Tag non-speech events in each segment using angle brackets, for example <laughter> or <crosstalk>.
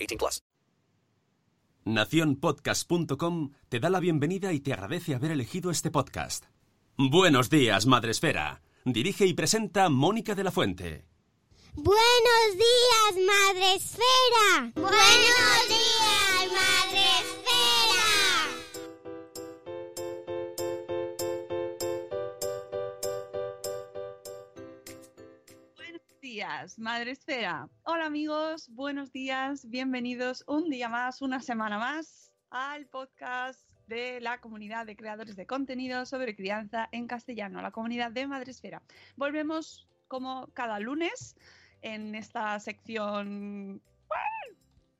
18 plus. Naciónpodcast.com te da la bienvenida y te agradece haber elegido este podcast. Buenos días, Madresfera. Dirige y presenta Mónica de la Fuente. Buenos días, Madre Esfera. Buenos días, Madre días, Madre Esfera. Hola amigos, buenos días, bienvenidos un día más, una semana más al podcast de la comunidad de creadores de contenido sobre crianza en castellano, la comunidad de Madre Esfera. Volvemos como cada lunes en esta sección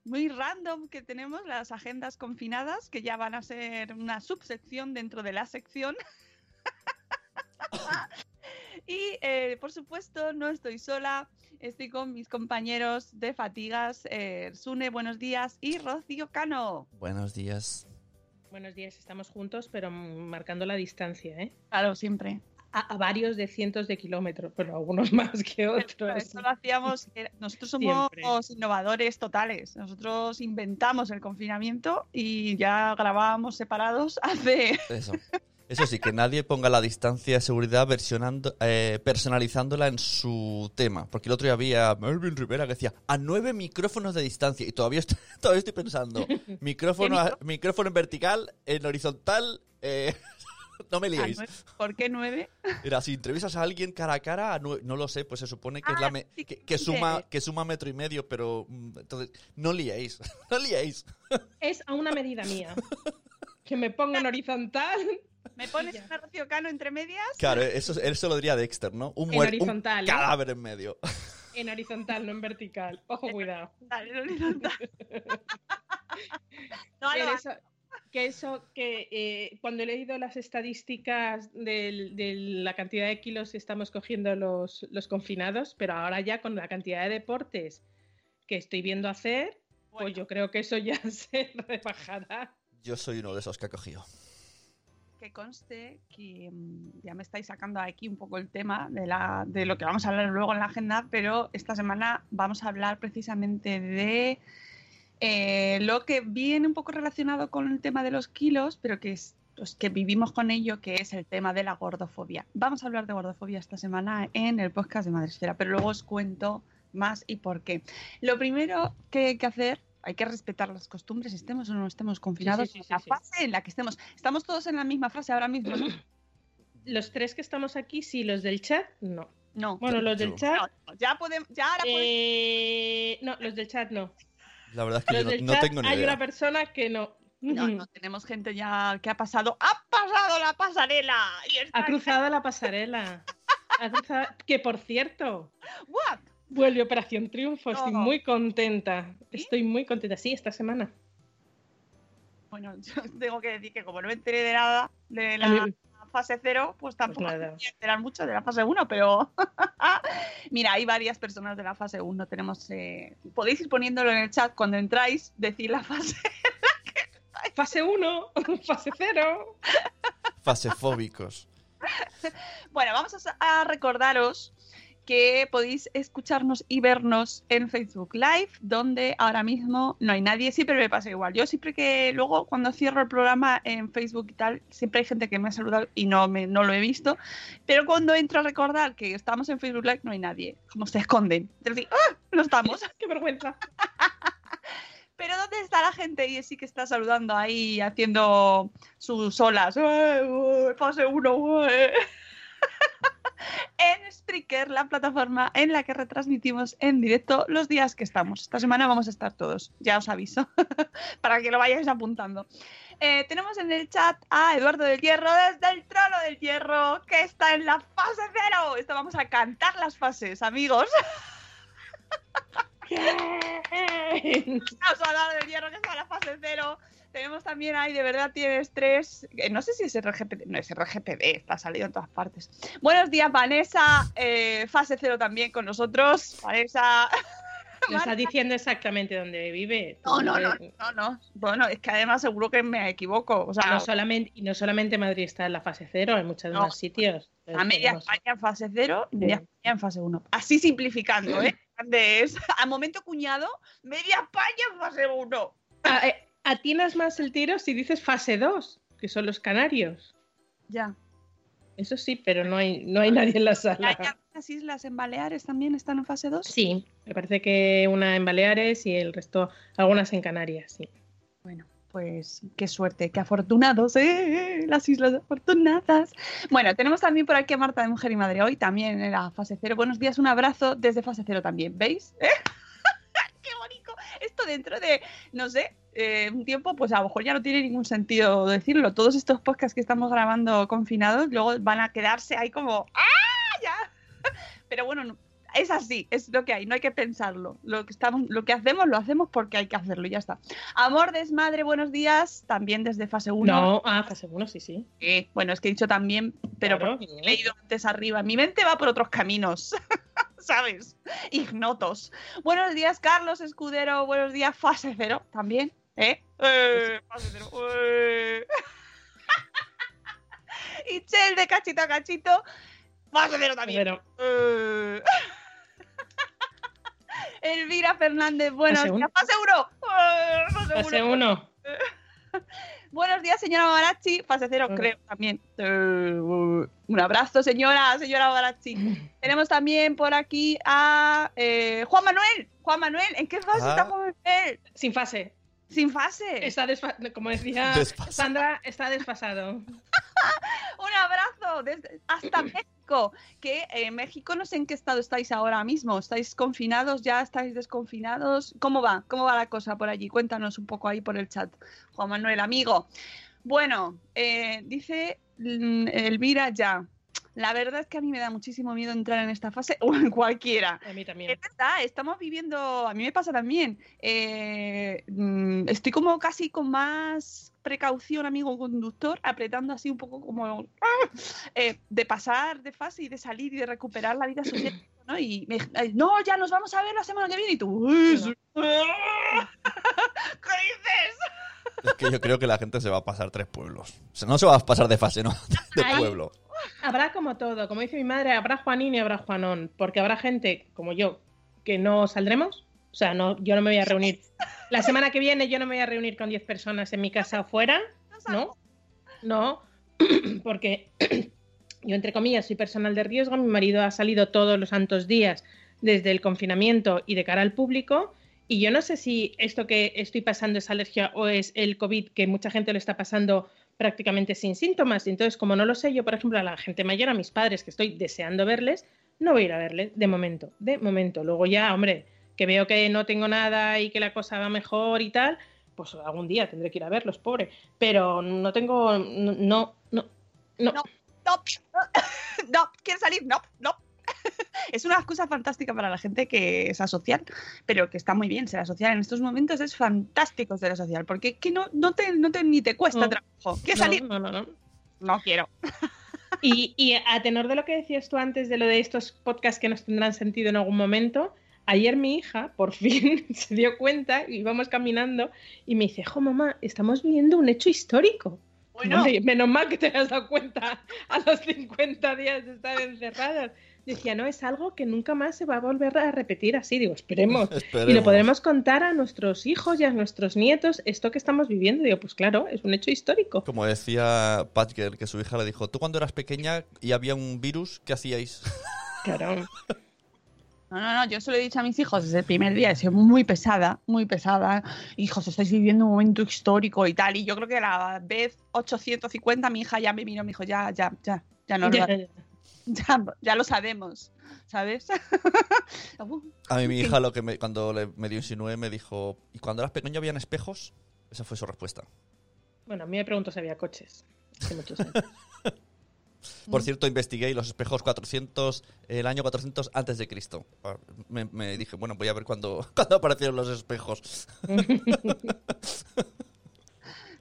muy random que tenemos, las agendas confinadas, que ya van a ser una subsección dentro de la sección. <laughs> Y eh, por supuesto, no estoy sola, estoy con mis compañeros de fatigas, eh, Sune, buenos días, y Rocío Cano. Buenos días. Buenos días, estamos juntos, pero marcando la distancia, ¿eh? Claro, siempre. A, a varios de cientos de kilómetros, pero algunos <laughs> más que otros. Eso lo hacíamos, nosotros somos Siempre. innovadores totales, nosotros inventamos el confinamiento y ya grabábamos separados hace... Eso. <laughs> Eso sí, que nadie ponga la distancia de seguridad versionando, eh, personalizándola en su tema. Porque el otro día había Melvin Rivera que decía a nueve micrófonos de distancia. Y todavía estoy, <laughs> todavía estoy pensando. Micrófono, a- micrófono en vertical, en horizontal. eh, <laughs> no me a liéis. nueve- ¿Por qué nueve? <laughs> Mira, si entrevistas a alguien cara a cara, a nue- no lo sé, pues se supone que es Ah, la me- sí, que, suma que- que suma metro y medio, pero mm, entonces no liéis, no liéis. Es a una medida mía. Que me ponga en horizontal, <laughs> ¿Me pones a Rocío Cano entre medias? Claro, eso, eso lo diría Dexter, ¿no? Un, En muer- un horizontal, ¿eh? cadáver en medio. <laughs> en horizontal, no en vertical. Ojo, cuidado. Dale, <laughs> no, no, no. No, Que no, eso, que, eso, que eh, cuando he leído las estadísticas de la cantidad de kilos que estamos cogiendo los, los confinados, pero ahora ya con la cantidad de deportes que estoy viendo hacer, pues yo creo que eso ya se rebajará. Yo soy uno de esos que ha cogido. que conste que mm, ya me estáis sacando aquí un poco el tema de, lo que vamos a hablar luego en la agenda, pero esta semana vamos a hablar precisamente de eh, lo que viene un poco relacionado con el tema de los kilos, pero que es pues, que vivimos con ello, que es el tema de la gordofobia. Vamos a hablar de gordofobia esta semana en el podcast de Madresfera, pero luego os cuento más y por qué. Lo primero que hay que hacer, hay que respetar las costumbres, estemos o no estemos confinados, sí, en sí, la sí. fase en la que estemos. Estamos todos en la misma fase ahora mismo, ¿no? <clears throat> Los tres que estamos aquí, sí, los del chat, no. No. Bueno, los del chat, No, ya podemos, ya ahora podemos. eh, no, los del chat no. La verdad es que Los yo no, del no chat tengo ni hay idea. una persona que no. No, no, <laughs> tenemos gente ya que ha pasado. ¡Ha pasado la pasarela! Y Ha cruzado la pasarela. Ha cruzado- Que por cierto, <laughs> ¿What? Vuelve Operación Triunfo. Estoy No. muy contenta. ¿Sí? Estoy muy contenta. Sí, esta semana. Bueno, <laughs> yo tengo que decir que como no me enteré de nada de la mí- fase cero, pues tampoco Pues me nada. voy a enterar mucho de la fase 1, pero <laughs> mira, hay varias personas de la fase 1. Tenemos, eh, podéis ir poniéndolo en el chat cuando entráis, decir la fase. <laughs> Fase 1, fase 0. Fasefóbicos. Bueno, vamos a, a recordaros que podéis escucharnos y vernos en Facebook Live, donde ahora mismo no hay nadie. Siempre me pasa igual. Yo siempre que luego cuando cierro el programa en Facebook y tal, siempre hay gente que me ha saludado y no, me, no lo he visto. Pero cuando entro a recordar que estamos en Facebook Live, no hay nadie. Como se esconden. Es decir, ¡ah! no estamos. <laughs> Qué vergüenza. <laughs> la gente y sí que está saludando ahí, haciendo sus olas. <laughs> ¡Eh, eh, Fase 1. En Spreaker, la plataforma en la que retransmitimos en directo los días que estamos. Esta semana vamos a estar todos, ya os aviso, <laughs> para que lo vayáis apuntando. Eh, tenemos en el chat a Eduardo del Hierro desde el trono del Hierro, que está en la fase cero. Esto vamos a cantar las fases, amigos. <laughs> Aplauso a Eduardo del Hierro, que está en la fase cero. Tenemos también ahí, de verdad tienes tres. eh, No sé si es RGPD. No es RGPD, está salido en todas partes. Buenos días, Vanessa. eh, fase cero también con nosotros. Vanessa. <laughs> No está diciendo exactamente dónde vive. No, no, no, no, no. Bueno, es que además seguro que me equivoco. O sea, No solamente, y no solamente Madrid está en la fase cero, hay muchos No. más sitios. a media Tenemos- España en fase cero y media. España en fase 1. Así simplificando, ¿eh? Grande es. <laughs> A momento cuñado, media España en fase 1. A- eh, Atinas más el tiro si dices fase 2, que son los canarios. Ya. Eso sí, pero no hay, no hay nadie en la ¿Hay sala. algunas islas en Baleares también están en fase 2? Sí, me parece que una en Baleares y el resto, algunas en Canarias, sí. Pues qué suerte, qué afortunados, ¿eh? Las islas afortunadas. Bueno, tenemos también por aquí a Marta de Mujer y Madre hoy, también en la fase cero. Buenos días, un abrazo desde fase cero también, ¿veis? <laughs> ¿Eh? <laughs> ¡Qué bonito! Esto dentro de, no sé, eh, un tiempo, pues a lo mejor ya no tiene ningún sentido decirlo. Todos estos podcasts que estamos grabando confinados, luego van a quedarse ahí como, ¡ah! Ya. <laughs> Pero bueno, no- es así, es lo que hay, no hay que pensarlo. Lo que, estamos, lo que hacemos, lo hacemos porque hay que hacerlo y ya está. Amor desmadre, buenos días, también desde fase 1. No, ah, fase 1, sí, sí. bueno, es que he dicho también, pero Claro, porque he leído antes arriba. Mi mente va por otros caminos, <laughs> ¿sabes? Ignotos. Buenos días, Carlos Escudero, buenos días, fase cero también, ¿eh? Eh, fase cero. eh. <laughs> y Chel de cachito a cachito, fase cero también. Pero Eh. Elvira Fernández, buenos Fase días. uno. Fase 1. Fase fase uno. 1. <laughs> Buenos días, señora Barachi. Fase 0, Hola. creo también. Eh, un abrazo, señora, señora Barachi. <laughs> Tenemos también por aquí a eh, Juan Manuel. Juan Manuel, ¿en qué fase Ah. está Juan Manuel? Sin fase. Sin fase. Está desfa- como decía Desfasado. Sandra, está desfasado. <laughs> <laughs> Un abrazo desde- hasta <clears throat> México. Que en México no sé en qué estado estáis ahora mismo. ¿Estáis confinados ya? ¿Estáis desconfinados? ¿Cómo va? ¿Cómo va la cosa por allí? Cuéntanos un poco ahí por el chat. Juan Manuel, amigo. Bueno, eh, dice mm, Elvira ya. La verdad es que a mí me da muchísimo miedo entrar en esta fase <laughs> o en cualquiera. A mí también. Es verdad, estamos viviendo, a mí me pasa también, eh, mm, estoy como casi con más precaución, amigo conductor, apretando así un poco como <laughs> eh, de pasar de fase y de salir y de recuperar la vida social, <coughs> ¿no? Y me- no, ya nos vamos a ver la semana que viene y tú. <laughs> ¿qué dices? Es que yo creo que la gente se va a pasar tres pueblos. O sea, no se va a pasar de fase, ¿no? De pueblo. Habrá como todo, como dice mi madre, habrá Juanín y habrá Juanón, porque habrá gente como yo que no saldremos. O sea, no, yo no me voy a reunir. La semana que viene yo no me voy a reunir con 10 personas en mi casa afuera, ¿no? No, <clears throat> porque <clears throat> yo, entre comillas, soy personal de riesgo. Mi marido ha salido todos los santos días desde el confinamiento y de cara al público. Y yo no sé si esto que estoy pasando es alergia o es el COVID, que mucha gente lo está pasando prácticamente sin síntomas. Entonces, como no lo sé, yo, por ejemplo, a la gente mayor, a mis padres, que estoy deseando verles, no voy a ir a verles de momento, de momento. Luego ya, hombre, que veo que no tengo nada y que la cosa va mejor y tal, pues algún día tendré que ir a verlos, pobre. Pero no tengo, no, no, no. no. No. No, <laughs> no, ¿quieres salir? No, no. <laughs> Es una excusa fantástica para la gente que es asocial, pero que está muy bien ser asocial. En estos momentos es fantástico ser asocial, porque que no, no, te, no te, ni te cuesta No. trabajo. ¿Quieres No, salir? No, no, no. No quiero. <laughs> Y, y a tenor de lo que decías tú antes de lo de estos podcasts que nos tendrán sentido en algún momento, ayer mi hija por fin <laughs> se dio cuenta, íbamos caminando y me dice, jo mamá, estamos viviendo un hecho histórico. Bueno. Menos mal que te has dado cuenta a los 50 días de estar encerradas. Decía, no, es algo que nunca más se va a volver a repetir así. Digo, esperemos. <laughs> Y lo podremos contar a nuestros hijos y a nuestros nietos esto que estamos viviendo. Digo, pues claro, es un hecho histórico. Como decía Patger, que su hija le dijo, tú cuando eras pequeña y había un virus, ¿qué hacíais? <laughs> Claro. No, no, no, yo se lo he dicho a mis hijos desde el primer día, he sido muy pesada, muy pesada. Hijos, estáis viviendo un momento histórico y tal. Y yo creo que a la vez 850 mi hija ya me miró y me dijo, ya, ya, ya, ya no lo, ya, ya. ya, <laughs> ya lo sabemos, ¿sabes? <laughs> Uh, A mí mi hija lo que me, cuando le, me dio insinué me dijo, ¿y cuando eras pequeño habían espejos? Esa fue su respuesta. Bueno, a mí me pregunto si había coches. Hace muchos años. <laughs> Por cierto, investigué y los espejos 400, el año 400 antes de Cristo. Ah, Me, me dije, bueno, voy a ver cuándo, cuándo aparecieron los espejos.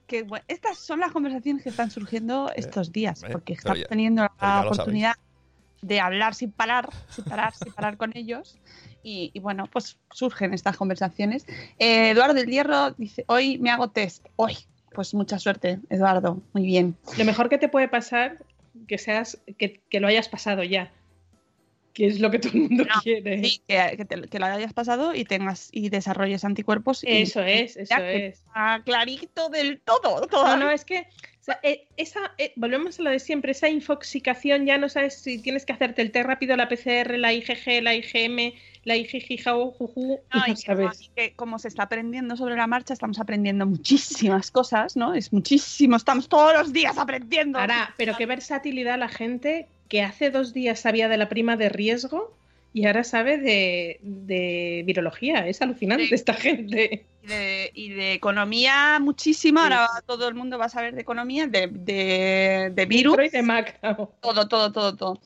que, bueno, estas son las conversaciones que están surgiendo estos días, eh, porque estamos ya- teniendo ya la oportunidad de hablar sin parar, sin parar, sin parar con ellos. Y, y bueno, pues surgen estas conversaciones. Eh, Eduardo del Hierro dice, hoy me hago test. Hoy. Pues mucha suerte, Eduardo. Muy bien. Lo mejor que te puede pasar que seas que, que lo hayas pasado ya. Que es lo que todo el mundo No, quiere. Sí, que, que te- que lo hayas pasado y tengas y desarrolles anticuerpos. y- Eso es, eso ya que es. está clarito del todo. No, todavía. no, es que sea, eh, esa, eh, volvemos a lo de siempre, esa infoxicación, ya no sabes si tienes que hacerte el test rápido, la PCR, la IgG, la IgM, la IgG, juju, No, y no que, sabes. que como se está aprendiendo sobre la marcha, estamos aprendiendo muchísimas cosas, ¿no? Es muchísimo, estamos todos los días aprendiendo. Ahora, pero qué versatilidad la gente que hace dos días sabía de la prima de riesgo y ahora sabe de, de virología. Es alucinante esta gente. Y de, y de economía muchísimo, ahora todo el mundo va a saber de economía, de, de, virus, y de macro. todo, todo, todo, todo.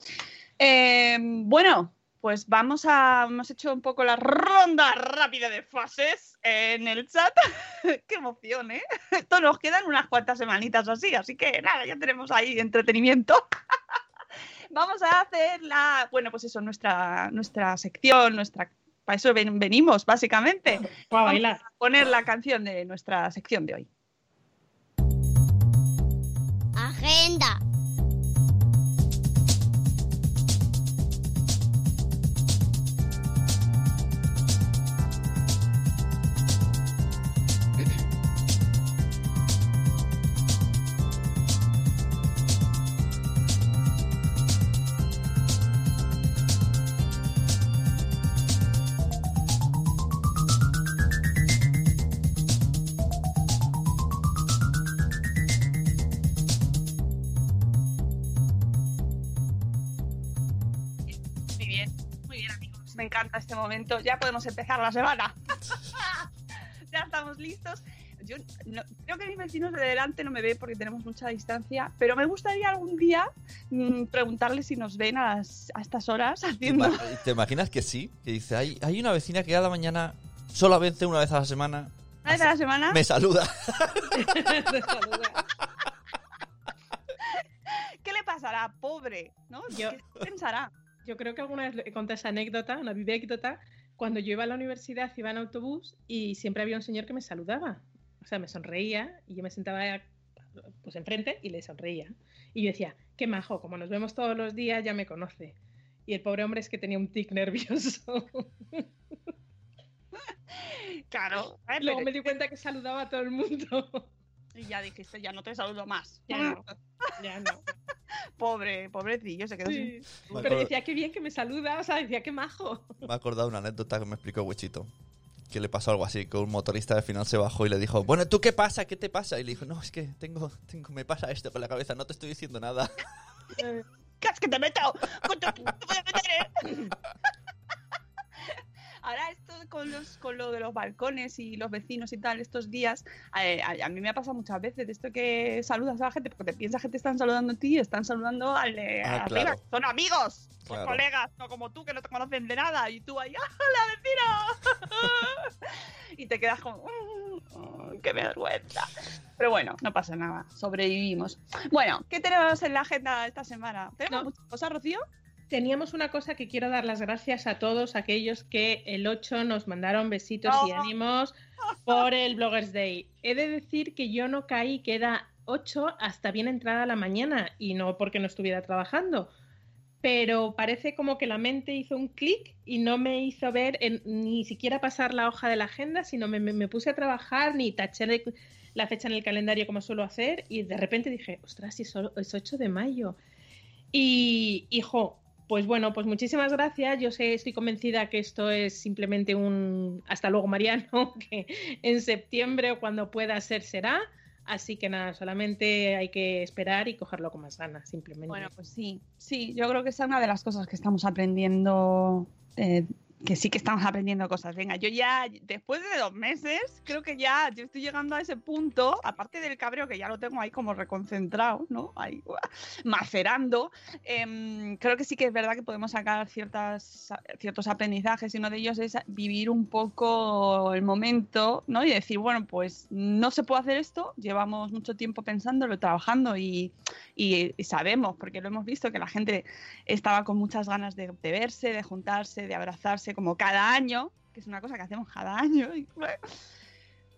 Eh, bueno, pues vamos a, hemos hecho un poco la ronda rápida de fases en el chat. <laughs> Qué emoción, ¿eh? Esto nos quedan unas cuantas semanitas o así, así que nada, ya tenemos ahí entretenimiento. <laughs> Vamos a hacer la, bueno, pues eso, nuestra, nuestra sección, nuestra, para eso ven- venimos, básicamente. Va a bailar. a poner la canción de nuestra sección de hoy. Agenda. Muy bien amigos. Me encanta este momento. Ya podemos empezar la semana. <laughs> ya estamos listos. Yo no- creo que mis vecinos de delante no me ven porque tenemos mucha distancia, pero me gustaría algún día mm, preguntarles si nos ven a, las- a estas horas ¿Te, haciendo... te imaginas que sí? Que dice, hay, hay una vecina que cada mañana solo vence una vez a la semana, Una vez a la semana. me saluda. <laughs> <laughs> ¿Qué le pasará? Pobre, ¿no? Yo- ¿Qué pensará? Yo creo que alguna vez contado esa anécdota, una anécdota, cuando yo iba a la universidad, iba en autobús y siempre había un señor que me saludaba. O sea, me sonreía y yo me sentaba pues enfrente y le sonreía. Y yo decía, qué majo, como nos vemos todos los días ya me conoce. Y el pobre hombre es que tenía un tic nervioso. <laughs> Claro. Luego me di cuenta que saludaba a todo el mundo. Y ya dijiste, ya no te saludo más. Ya no. Ya no. <laughs> Pobre, pobrecillo, se quedó Sí. sin... Pero decía, qué bien que me saluda, o sea, decía, qué majo. Me he acordado una anécdota que me explicó Wichito. Que le pasó algo así, que un motorista al final se bajó y le dijo, bueno, ¿tú qué pasa? ¿Qué te pasa? Y le dijo, no, es que tengo, tengo, me pasa esto con la cabeza, no te estoy diciendo nada. <laughs> <laughs> ¿Qué es que te meto? Con tu- te voy a meter, ¿eh? Ahora esto con, los, con lo de los balcones y los vecinos y tal, estos días, eh, a, a mí me ha pasado muchas veces de esto que saludas a la gente porque te piensas que te están saludando a ti y están saludando al de Ah, arriba. claro. Son amigos, son Claro. colegas, no como tú que no te conocen de nada y tú ahí, ¡hola vecino! <laughs> y te quedas como, "Mm, ¡qué vergüenza! Pero bueno, no pasa nada, sobrevivimos. Bueno, ¿qué tenemos en la agenda esta semana? ¿Tenemos No. muchas cosas, Rocío? Teníamos una cosa que quiero dar las gracias a todos aquellos que el 8 nos mandaron besitos y Oh. ánimos por el Bloggers Day. He de decir que yo no caí que era 8 hasta bien entrada la mañana y no porque no estuviera trabajando. Pero parece como que la mente hizo un clic y no me hizo ver en- ni siquiera pasar la hoja de la agenda, sino me, me- me puse a trabajar ni taché de- la fecha en el calendario como suelo hacer y de repente dije, ostras, si es 8 de mayo. Y, hijo, Pues bueno, pues muchísimas gracias. Yo sé, estoy convencida que esto es simplemente un hasta luego, Mariano, <laughs> que en septiembre o cuando pueda ser será. Así que nada, solamente hay que esperar y cogerlo con más ganas, simplemente. Bueno, pues sí, sí, yo creo que esa es una de las cosas que estamos aprendiendo eh, que sí que estamos aprendiendo cosas. Venga, yo ya, después de dos meses, creo que ya yo estoy llegando a ese punto, aparte del cabreo que ya lo tengo ahí como reconcentrado, ¿no? Ahí macerando. Eh, creo que sí que es verdad que podemos sacar ciertas, ciertos aprendizajes y uno de ellos es vivir un poco el momento, ¿no? Y decir, bueno, pues no se puede hacer esto, llevamos mucho tiempo pensándolo, trabajando y, sabemos, porque lo hemos visto, que la gente estaba con muchas ganas de verse, de juntarse, de abrazarse como cada año, que es una cosa que hacemos cada año.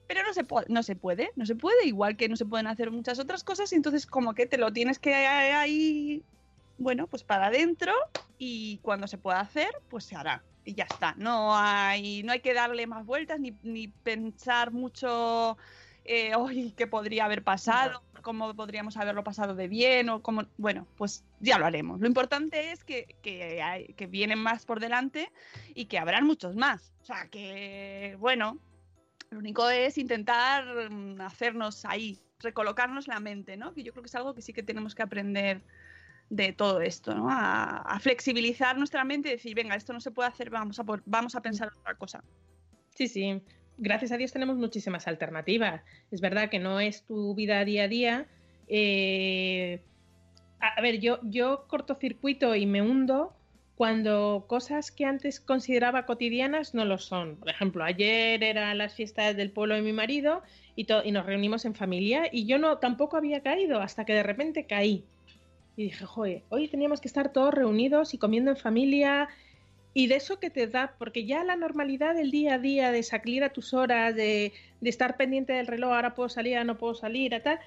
Pero no se, puede, no se puede, no se puede, igual que no se pueden hacer muchas otras cosas, y entonces como que te lo tienes que ahí, bueno, pues para adentro, y cuando se pueda hacer, pues se hará. Y ya está. No hay, no hay que darle más vueltas ni, ni pensar mucho eh, hoy qué podría haber pasado, cómo podríamos haberlo pasado de bien o cómo, bueno, pues ya lo haremos. Lo importante es que, que, hay, que vienen más por delante y que habrán muchos más. O sea, que, bueno, lo único es intentar mm, hacernos ahí, recolocarnos la mente, ¿no? Que yo creo que es algo que sí que tenemos que aprender de todo esto, ¿no? A, a flexibilizar nuestra mente y decir, venga, esto no se puede hacer, vamos a, por, vamos a pensar otra cosa. Sí, sí. Gracias a Dios tenemos muchísimas alternativas. Es verdad que no es tu vida día a día. Eh, a ver, yo, yo cortocircuito y me hundo cuando cosas que antes consideraba cotidianas no lo son. Por ejemplo, ayer eran las fiestas del pueblo de mi marido y, y nos reunimos en familia y yo no tampoco había caído hasta que de repente caí. Y dije, joder, hoy teníamos que estar todos reunidos y comiendo en familia y de eso que te da, porque ya la normalidad del día a día, de salir a tus horas, de, de estar pendiente del reloj, ahora puedo salir, ahora no puedo salir, a tal,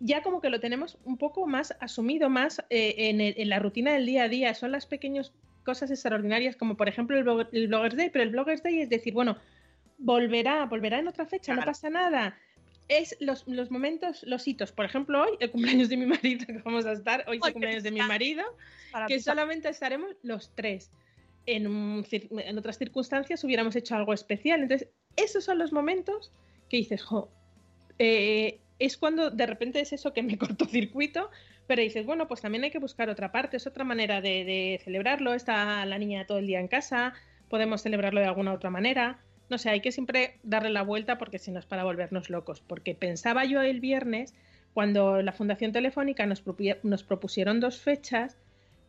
ya como que lo tenemos un poco más asumido, más eh, en, el, en, la rutina del día a día. Son las pequeñas cosas extraordinarias, como por ejemplo el, blog, el Bloggers Day, pero el Bloggers Day es decir, bueno, volverá, volverá en otra fecha, claro. no pasa nada. Es los, los, momentos, los hitos. Por ejemplo, hoy, el cumpleaños de mi marido, <laughs> que vamos a estar, hoy es el cumpleaños de mi marido, que solamente estaremos los tres en, otras circunstancias hubiéramos hecho algo especial. Entonces, esos son los momentos que dices, jo, eh, es cuando de repente es eso que me <laughs> cortocircuito, pero dices, bueno, pues también hay que buscar otra parte, es otra manera de, celebrarlo, está la niña todo el día en casa, podemos celebrarlo de alguna otra manera. No sé, hay que siempre darle la vuelta porque si no es para volvernos locos. Porque pensaba yo el viernes, cuando la Fundación Telefónica nos propusieron dos fechas,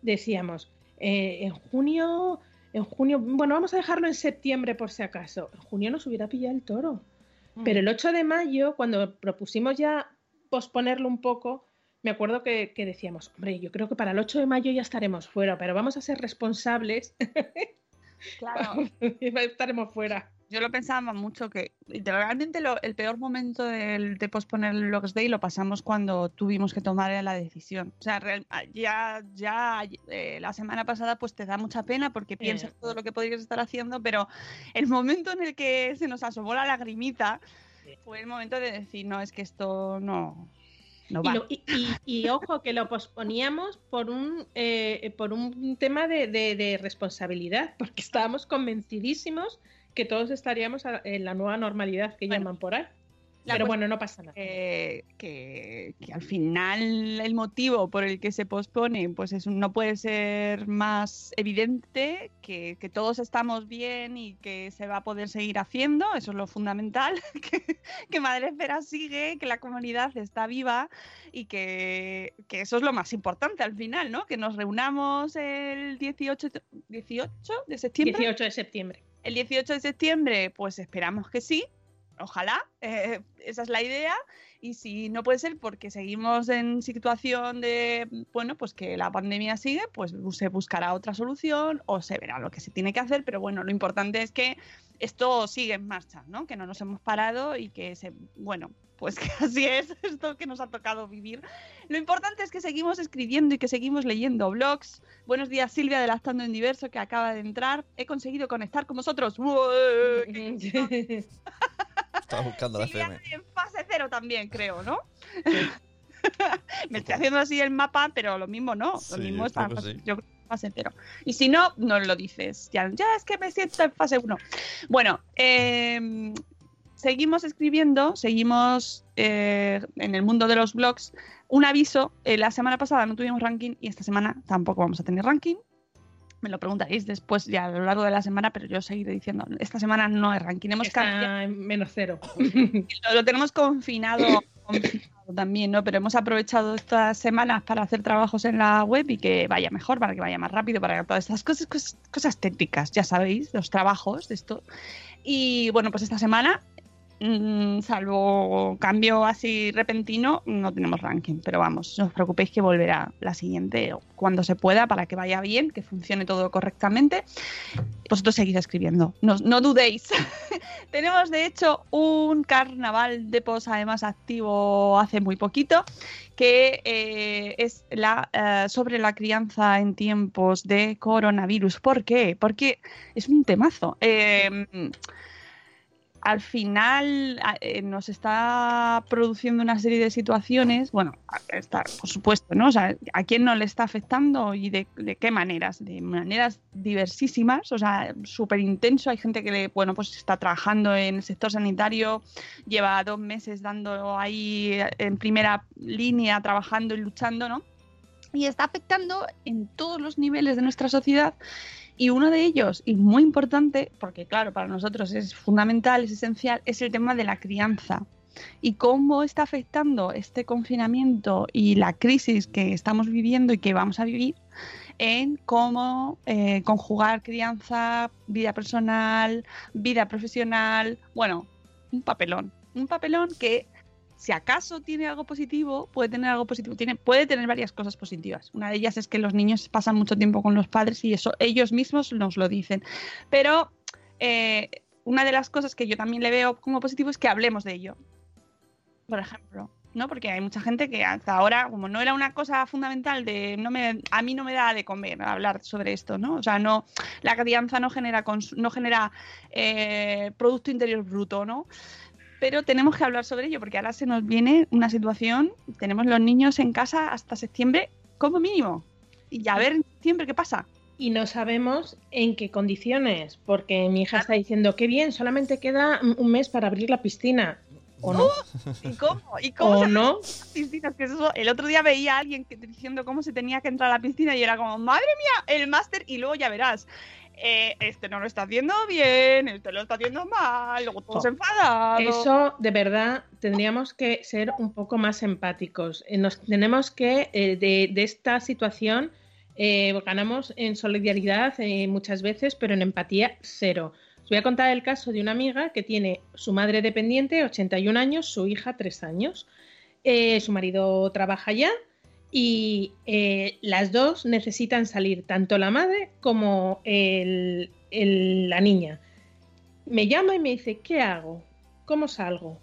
decíamos, eh, en junio, en junio, bueno, vamos a dejarlo en septiembre por si acaso. En junio nos hubiera pillado el toro. Mm. Pero el 8 de mayo, cuando propusimos ya posponerlo un poco, me acuerdo que, que, decíamos, hombre, yo creo que para el 8 de mayo ya estaremos fuera, pero vamos a ser responsables. <laughs> Claro. <laughs> estaremos fuera. Yo lo pensaba mucho que literalmente lo, el peor momento de, de posponer el Logs Day lo pasamos cuando tuvimos que tomar la decisión. O sea, real, ya, ya eh, la semana pasada pues te da mucha pena porque piensas todo lo que podrías estar haciendo, pero el momento en el que se nos asomó la lagrimita fue el momento de decir, no, es que esto no, no y, lo, y, y, y, ojo, que lo posponíamos por un, eh, por un tema de, de, de, responsabilidad, porque estábamos convencidísimos que todos estaríamos en la nueva normalidad que bueno, llaman por ahí. Pero bueno, no pasa nada. Eh, que, que, al final el motivo por el que se pospone pues es, no puede ser más evidente que, que, todos estamos bien y que se va a poder seguir haciendo, eso es lo fundamental, <laughs> que, que Madre Esfera sigue, que la comunidad está viva y que, que, eso es lo más importante al final, ¿no? Que nos reunamos el 18, 18 de septiembre. 18 de septiembre. El 18 de septiembre, pues esperamos que sí, ojalá, eh, esa es la idea. Y si no puede ser porque seguimos en situación de, bueno, pues que la pandemia sigue, pues se buscará otra solución o se verá lo que se tiene que hacer. Pero bueno, lo importante es que esto sigue en marcha, ¿no? Que no nos hemos parado y que se, bueno, pues que <laughs> así es esto que nos ha tocado vivir. Lo importante es que seguimos escribiendo y que seguimos leyendo blogs. Buenos días, Silvia de Lactando en Diverso, que acaba de entrar. He conseguido conectar con vosotros. <laughs> Estaba buscando la FM. En fase cero también, creo, ¿no? <laughs> Me estoy haciendo así el mapa, pero lo mismo no. Lo sí, mismo está. Sí. Yo, fase cero. Y si no, no lo dices. Ya, ya es que me siento en fase 1. Bueno, eh, seguimos escribiendo, seguimos eh, en el mundo de los blogs. Un aviso, eh, la semana pasada no tuvimos ranking y esta semana tampoco vamos a tener ranking. Me lo preguntaréis después ya a lo largo de la semana, pero yo seguiré diciendo, esta semana no hay ranking. Hemos en menos cero. <laughs> lo, lo tenemos confinado, confinado también, ¿no? Pero hemos aprovechado estas semanas para hacer trabajos en la web y que vaya mejor, para que vaya más rápido, para que todas estas cosas, cosas, cosas técnicas, ya sabéis, los trabajos de esto. Y bueno, pues esta semana Mm, salvo cambio así repentino, no tenemos ranking. Pero vamos, no os preocupéis que volverá la siguiente o cuando se pueda para que vaya bien, que funcione todo correctamente. Vosotros seguís escribiendo, no, dudéis. <laughs> tenemos de hecho un carnaval de post además activo hace muy poquito que eh, es la, eh, sobre la crianza en tiempos de coronavirus. ¿Por qué? Porque es un temazo. Eh, al final eh, nos está produciendo una serie de situaciones, bueno, está, por supuesto, ¿no? O sea, ¿a quién no le está afectando y de, qué maneras? De maneras diversísimas, o sea, súper intenso. Hay gente que, bueno, pues está trabajando en el sector sanitario, lleva dos meses dando ahí en primera línea, trabajando y luchando, ¿no? Y está afectando en todos los niveles de nuestra sociedad y uno de ellos, y muy importante, porque claro, para nosotros es fundamental, es esencial, es el tema de la crianza. Y cómo está afectando este confinamiento y la crisis que estamos viviendo y que vamos a vivir en cómo eh, conjugar crianza, vida personal, vida profesional. Bueno, un papelón. Un papelón que si acaso tiene algo positivo, puede tener algo positivo, tiene, puede tener varias cosas positivas. Una de ellas es que los niños pasan mucho tiempo con los padres y eso ellos mismos nos lo dicen. Pero eh, una de las cosas que yo también le veo como positivo es que hablemos de ello. Por ejemplo, ¿no? Porque hay mucha gente que hasta ahora, como no era una cosa fundamental de no me, a mí no me da de comer hablar sobre esto, ¿no? O sea, no, la crianza no genera no genera eh, producto interior bruto, ¿no? Pero tenemos que hablar sobre ello porque ahora se nos viene una situación, tenemos los niños en casa hasta septiembre como mínimo y a ver siempre qué pasa. Y no sabemos en qué condiciones, porque mi hija está diciendo, qué bien, solamente queda un mes para abrir la piscina. ¿O no? ¿Y cómo? ¿Y cómo ¿O se no? piscinas? Que eso, el otro día veía a alguien que, diciendo cómo se tenía que entrar a la piscina y era como, madre mía, el máster y luego ya verás. Eh, este no lo está haciendo bien, este lo está haciendo mal, luego todos Oh. enfadados. Eso, de verdad, tendríamos que ser un poco más empáticos. Eh, Nos tenemos que, eh, de, de esta situación, eh, ganamos en solidaridad muchas veces, pero en empatía cero. Os voy a contar el caso de una amiga que tiene su madre dependiente, 81 años, su hija 3 años. Su marido trabaja ya y eh, las dos necesitan salir, tanto la madre como el- el- la niña. Me llama y me dice, ¿qué hago? ¿Cómo salgo?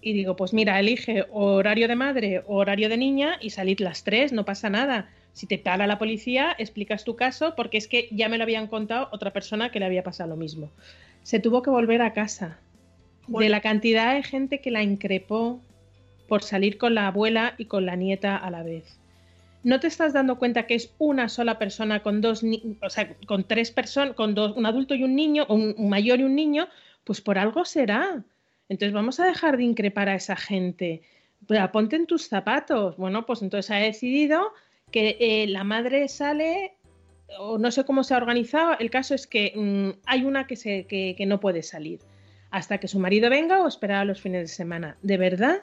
Y digo, pues mira, elige horario de madre o horario de niña y salid las tres, no pasa nada. Si te para la policía, explicas tu caso, porque es que ya me lo habían contado otra persona que le había pasado lo mismo. Se tuvo que volver a casa. De la cantidad de gente que la increpó por salir con la abuela y con la nieta a la vez. ¿No te estás dando cuenta que es una sola persona con dos, o sea, con tres personas, con dos, un adulto y un niño, un, un mayor y un niño? Pues por algo será. Entonces vamos a dejar de increpar a esa gente. Pero ponte en tus zapatos. Bueno, pues entonces ha decidido que eh, la madre sale, o no sé cómo se ha organizado. El caso es que mm, hay una que, se, que, que no puede salir hasta que su marido venga o esperar a los fines de semana. ¿De verdad?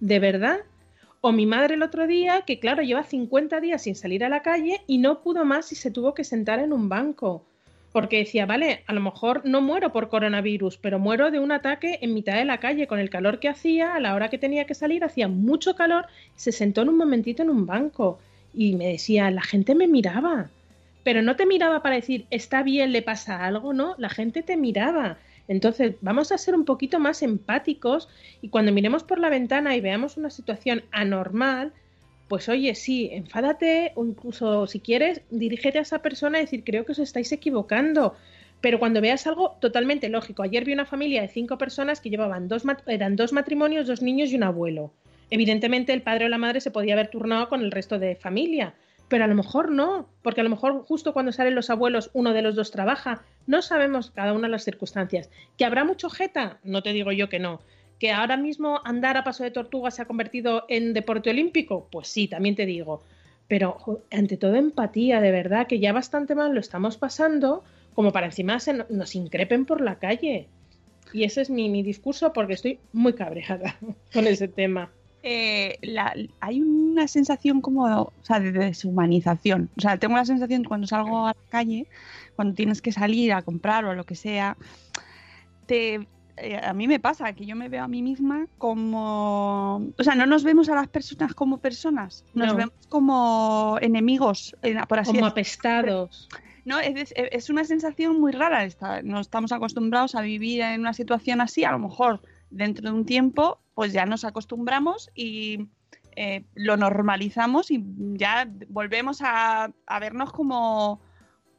¿De verdad? O mi madre el otro día, que claro, lleva 50 días sin salir a la calle y no pudo más y se tuvo que sentar en un banco. Porque decía, vale, a lo mejor no muero por coronavirus, pero muero de un ataque en mitad de la calle con el calor que hacía, a la hora que tenía que salir, hacía mucho calor, se sentó en un momentito en un banco y me decía, la gente me miraba, pero no te miraba para decir, está bien, le pasa algo, no, la gente te miraba. Entonces, vamos a ser un poquito más empáticos y cuando miremos por la ventana y veamos una situación anormal, pues oye, sí, enfádate o incluso si quieres, dirígete a esa persona y decir, creo que os estáis equivocando. Pero cuando veas algo totalmente lógico, ayer vi una familia de cinco personas que llevaban dos, eran dos matrimonios, dos niños y un abuelo. Evidentemente el padre o la madre se podía haber turnado con el resto de familia, pero a lo mejor no, porque a lo mejor justo cuando salen los abuelos uno de los dos trabaja. No sabemos cada una las circunstancias. ¿Que habrá mucho jeta? No te digo yo que no. ¿Que ahora mismo andar a paso de tortuga se ha convertido en deporte olímpico? Pues sí, también te digo. Pero ante todo empatía, de verdad, que ya bastante mal lo estamos pasando, como para encima se no- nos increpen por la calle. Y ese es mi, mi discurso porque estoy muy cabreada <laughs> con ese tema. Eh, la- hay una sensación como o sea, de deshumanización. O sea, tengo la sensación cuando salgo a la calle, cuando tienes que salir a comprar o lo que sea, te, eh, a mí me pasa que yo me veo a mí misma como... O sea, no nos vemos a las personas como personas, nos No. vemos como enemigos, eh, por así Como apestados. No, es, es una sensación muy rara. Está, no estamos acostumbrados a vivir en una situación así. A lo mejor dentro de un tiempo, pues ya nos acostumbramos y eh, lo normalizamos y ya volvemos a, a vernos como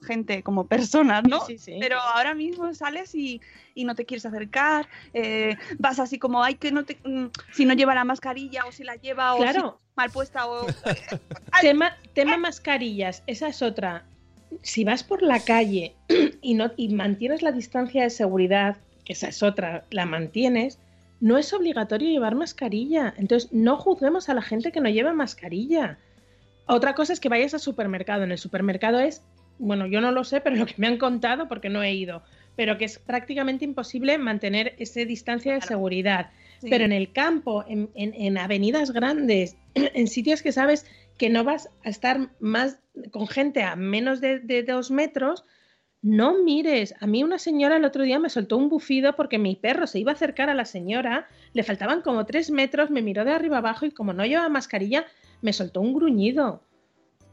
gente, como personas, ¿no? Sí, sí. Pero ahora mismo sales y, y no te quieres acercar, eh, vas así como, ay, que no te, mm, si no lleva la mascarilla o si la lleva o si mal puesta o... <laughs> Tema, tema mascarillas, esa es otra. Si vas por la calle <clears throat> y, no, y mantienes la distancia de seguridad, que esa es otra, la mantienes, no es obligatorio llevar mascarilla. Entonces, no juzguemos a la gente que no lleva mascarilla. Otra cosa es que vayas al supermercado. En el supermercado es, bueno, yo no lo sé, pero lo que me han contado, porque no he ido, pero que es prácticamente imposible mantener esa distancia de Claro. seguridad. Sí. Pero en el campo, en, en- en avenidas grandes, <clears throat> en sitios que sabes que no vas a estar más con gente a menos de, de dos metros, no mires. A mí una señora el otro día me soltó un bufido porque mi perro se iba a acercar a la señora, le faltaban como tres metros, me miró de arriba abajo y como no llevaba mascarilla, me soltó un gruñido.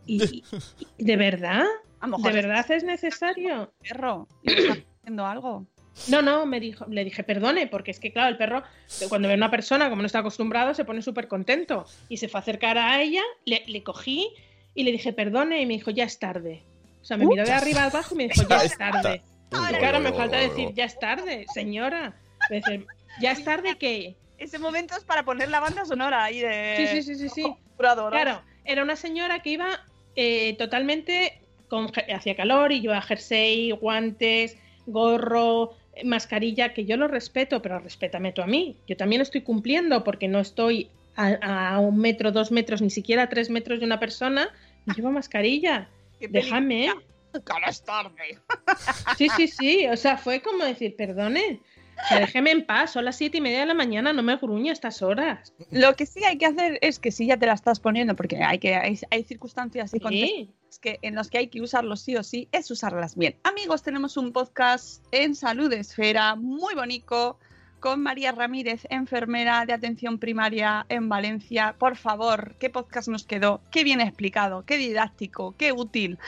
Y, <laughs> ¿De verdad? A lo mejor ¿De es verdad es necesario? perro está haciendo algo. No, no, me dijo, le dije, perdone, porque es que, claro, el perro, cuando ve a una persona, como no está acostumbrado, se pone súper contento. Y se fue a acercar a ella, le, le cogí y le dije, perdone, y me dijo, ya es tarde. O sea, me miró de arriba abajo y me dijo, ya <laughs> es tarde. Y claro, me falta decir, ya es tarde, señora. Me dice, ¿ya es tarde qué? Ese momento es para poner la banda sonora ahí de. Sí, sí, sí. Claro, era una señora que iba eh, totalmente con hacía calor y llevaba jersey, guantes, gorro, eh, mascarilla, que yo lo respeto, pero respétame tú a mí. Yo también estoy cumpliendo porque no estoy a, a un metro, dos metros, ni siquiera a tres metros de una persona. y Llevo mascarilla. Qué Déjame. Que ahora es tarde. <laughs> Sí, sí, sí. O sea, fue como decir, perdone. O sea, déjeme en paz, son las siete y media de la mañana, no me gruñe a estas horas. Lo que sí hay que hacer es que si ya te la estás poniendo, porque hay que hay, hay circunstancias y Sí. que, en los que hay que usarlos sí o sí, es usarlas bien. Amigos, tenemos un podcast en Salud Esfera muy bonito con María Ramírez, enfermera de atención primaria en Valencia. Por favor, ¿qué podcast nos quedó? Qué bien explicado, qué didáctico, qué útil.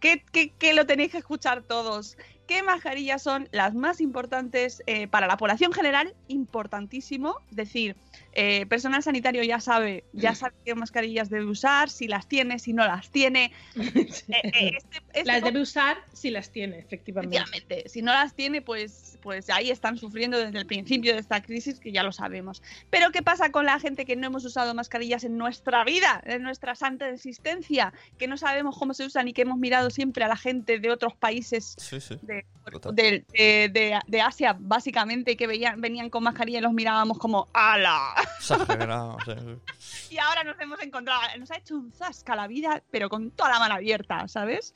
¿Qué, qué- qué lo tenéis que escuchar todos? ¿Qué mascarillas son las más importantes eh, para la población general? Importantísimo. Es decir, eh, personal sanitario ya sabe, ya sabe qué mascarillas debe usar, si las tiene, si no las tiene. <laughs> Eh, este- este Las debe usar si las tiene, efectivamente. Efectivamente, si no las tiene, pues, pues ahí están sufriendo desde el principio de esta crisis, que ya lo sabemos. Pero ¿qué pasa con la gente que no hemos usado mascarillas en nuestra vida, en nuestra santa existencia, que no sabemos cómo se usan y que hemos mirado siempre a la gente de otros países Sí, sí. de, de- de- Asia, básicamente, que veían, venían con mascarilla y los mirábamos como ¡Hala! <laughs> Y ahora nos hemos encontrado, nos ha hecho un zasca la vida, pero con toda la mano abierta, ¿sabes?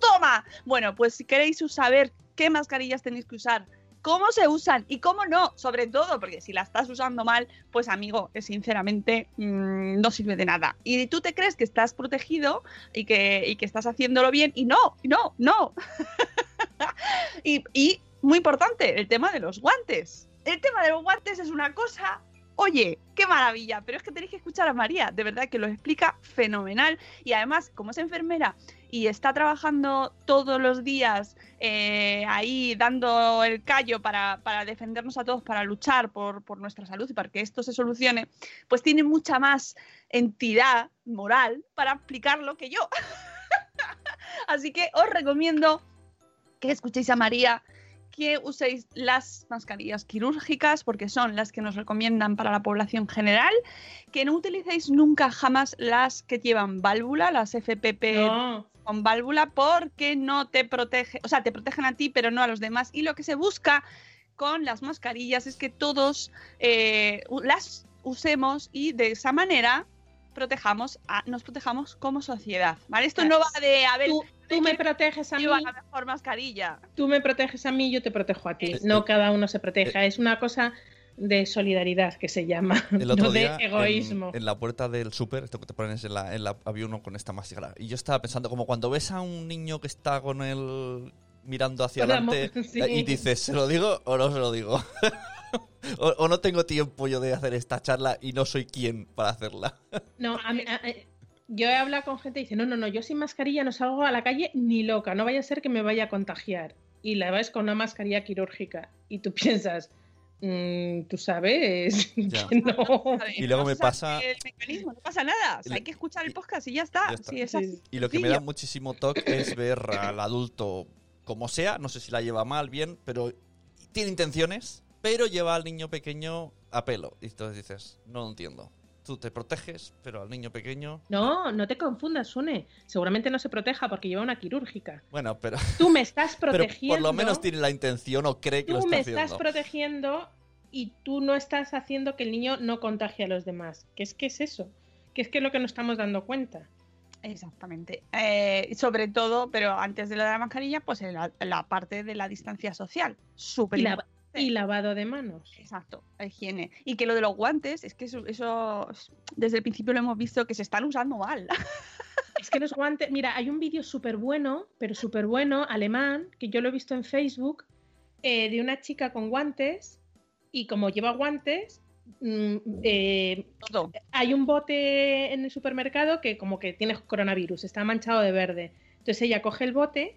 ¡Toma! Bueno, pues si queréis saber qué mascarillas tenéis que usar, cómo se usan y cómo no, sobre todo, porque si la estás usando mal, pues amigo, sinceramente mm, no sirve de nada. Y tú te crees que estás protegido y que, y que estás haciéndolo bien, y no, no, no. <laughs> y, y, muy importante, el tema de los guantes. El tema de los guantes es una cosa Oye, qué maravilla, pero es que tenéis que escuchar a María, de verdad que lo explica fenomenal. Y además, como es enfermera y está trabajando todos los días eh, ahí dando el callo para, para defendernos a todos, para luchar por, por nuestra salud y para que esto se solucione, pues tiene mucha más entidad moral para explicarlo que yo. <laughs> Así que os recomiendo que escuchéis a María que uséis las mascarillas quirúrgicas porque son las que nos recomiendan para la población general, que no utilicéis nunca jamás las que llevan válvula, las FPP No, con válvula porque no te protege, o sea, te protegen a ti pero no a los demás. Y lo que se busca con las mascarillas es que todos eh, las usemos y de esa manera protejamos a, nos protejamos como sociedad, ¿vale? Esto no va de a ver tú, tú me proteges a mí, la mejor mascarilla. tú me proteges a mí, yo te protejo a ti. Sí. No cada uno se proteja. Es una cosa de solidaridad que se llama, <laughs> El otro no de día, egoísmo. En, la puerta del súper, esto que te pones en la, en la- había uno con esta máscara. Y yo estaba pensando, como cuando ves a un niño que está con el mirando hacia adelante <laughs> sí. y dices, ¿se lo digo o no se lo digo? <laughs> o, o no tengo tiempo yo de hacer esta charla y no soy quien para hacerla. No, a mí- a- a- yo he hablado con gente y dice, no, no, no, yo sin mascarilla no salgo a la calle ni loca, no vaya a ser que me vaya a contagiar. Y la ves con una mascarilla quirúrgica. Y tú <laughs> piensas, "Mm, tú sabes <laughs> Ya. que no. <laughs> Y luego me pasa- el mecanismo, no pasa nada. O sea, Le- hay que escuchar el podcast y ya está. Ya está. Sí, es Sí. así. Y lo que me da muchísimo toque es ver al adulto como sea, no sé si la lleva mal, bien, pero tiene intenciones, pero lleva al niño pequeño a pelo. Y entonces dices, no lo entiendo. Tú te proteges, pero al niño pequeño... No, no te confundas, Sune. Seguramente no se proteja porque lleva una quirúrgica. Bueno, pero, <laughs> Tú me estás <laughs> pero protegiendo. por lo menos tiene la intención o cree que lo tú está me haciendo. estás protegiendo y tú no estás haciendo que el niño no contagie a los demás. ¿Qué es que es eso? ¿Qué es que es lo que nos estamos dando cuenta? Exactamente. Eh, sobre todo, pero antes de lo de la mascarilla, pues la, la parte de la distancia social. Súper Y, la- importante. Y lavado de manos. Exacto, la higiene. Y que lo de los guantes, es que eso, eso desde el principio lo hemos visto que se están usando mal. <laughs> Es que los guantes, mira, hay un vídeo súper bueno, pero súper bueno, alemán, que yo lo he visto en Facebook, eh, de una chica con guantes y como lleva guantes, mm, eh, Todo. hay un bote en el supermercado que como que tiene coronavirus, está manchado de verde. Entonces ella coge el bote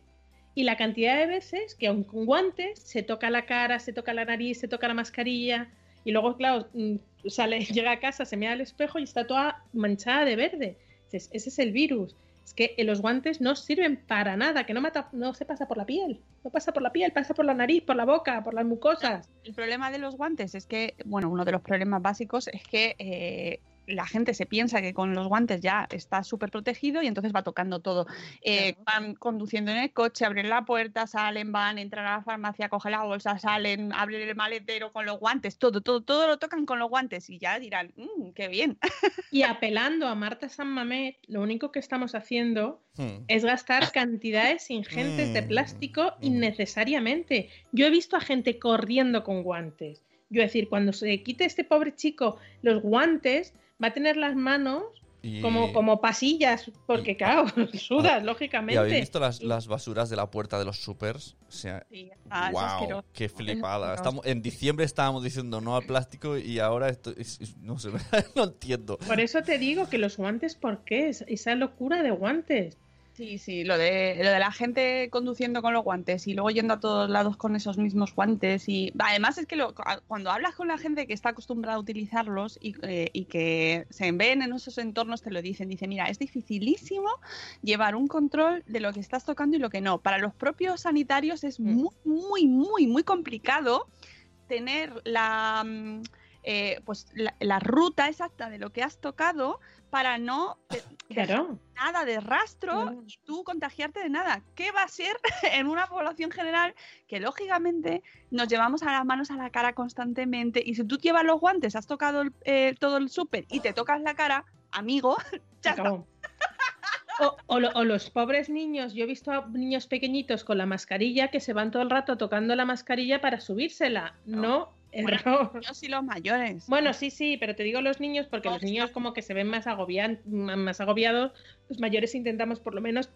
y la cantidad de veces que aun con guantes se toca la cara, se toca la nariz, se toca la mascarilla y luego, claro, mm, sale, <laughs> llega a casa, se mira al espejo y está toda manchada de verde. Ese es el virus. Es que eh, los guantes no sirven para nada, que no, mata, no se pasa por la piel. No pasa por la piel, pasa por la nariz, por la boca, por las mucosas. El problema de los guantes es que, bueno, uno de los problemas básicos es que eh, la gente se piensa que con los guantes ya está súper protegido y entonces va tocando todo. Eh, Claro. Van conduciendo en el coche, abren la puerta, salen, van, entran a la farmacia, cogen la bolsa, salen, abren el maletero con los guantes, todo, todo, todo lo tocan con los guantes y ya dirán, "Mm, qué bien. <laughs> Y apelando a Marta San Mamet, lo único que estamos haciendo Hmm. es gastar cantidades ingentes de Mm, plástico mm. innecesariamente. Yo he visto a gente corriendo con guantes. Yo decir, cuando se quite este pobre chico los guantes, va a tener las manos Y- como, como pasillas, porque claro, <laughs> <laughs> sudas, ¿Y habéis lógicamente. visto las, las basuras de la puerta de los supers? O sea, Sí, wow, qué flipada. Estamos, en diciembre estábamos diciendo no al plástico y ahora esto es- es- no sé, <laughs> no entiendo. Por eso te digo que los guantes, ¿por qué? Es- Esa locura de guantes. Sí, sí, lo de, lo de la gente conduciendo con los guantes y luego yendo a todos lados con esos mismos guantes. y Además es que lo- cuando hablas con la gente que está acostumbrada a utilizarlos y, eh, y que se ven en esos entornos, te lo dicen. Dice, mira, es dificilísimo llevar un control de lo que estás tocando y lo que no. Para los propios sanitarios es Mm. muy, muy, muy, muy complicado tener la... mm, eh, pues la, la ruta exacta de lo que has tocado para no Claro. nada de rastro y tú contagiarte de nada. ¿Qué va a ser <laughs> en una población general que lógicamente nos llevamos a las manos a la cara constantemente? Y si tú llevas los guantes, has tocado el- eh, todo el súper y te tocas la cara, amigo, <laughs> ya está. Acabó. O, o lo- o los pobres niños, yo he visto a niños pequeñitos con la mascarilla que se van todo el rato tocando la mascarilla para subírsela. No, error. Niños y los mayores. Bueno, sí, sí, pero te digo los niños porque los niños como que se ven más, agobian, más agobiados, los mayores intentamos por lo menos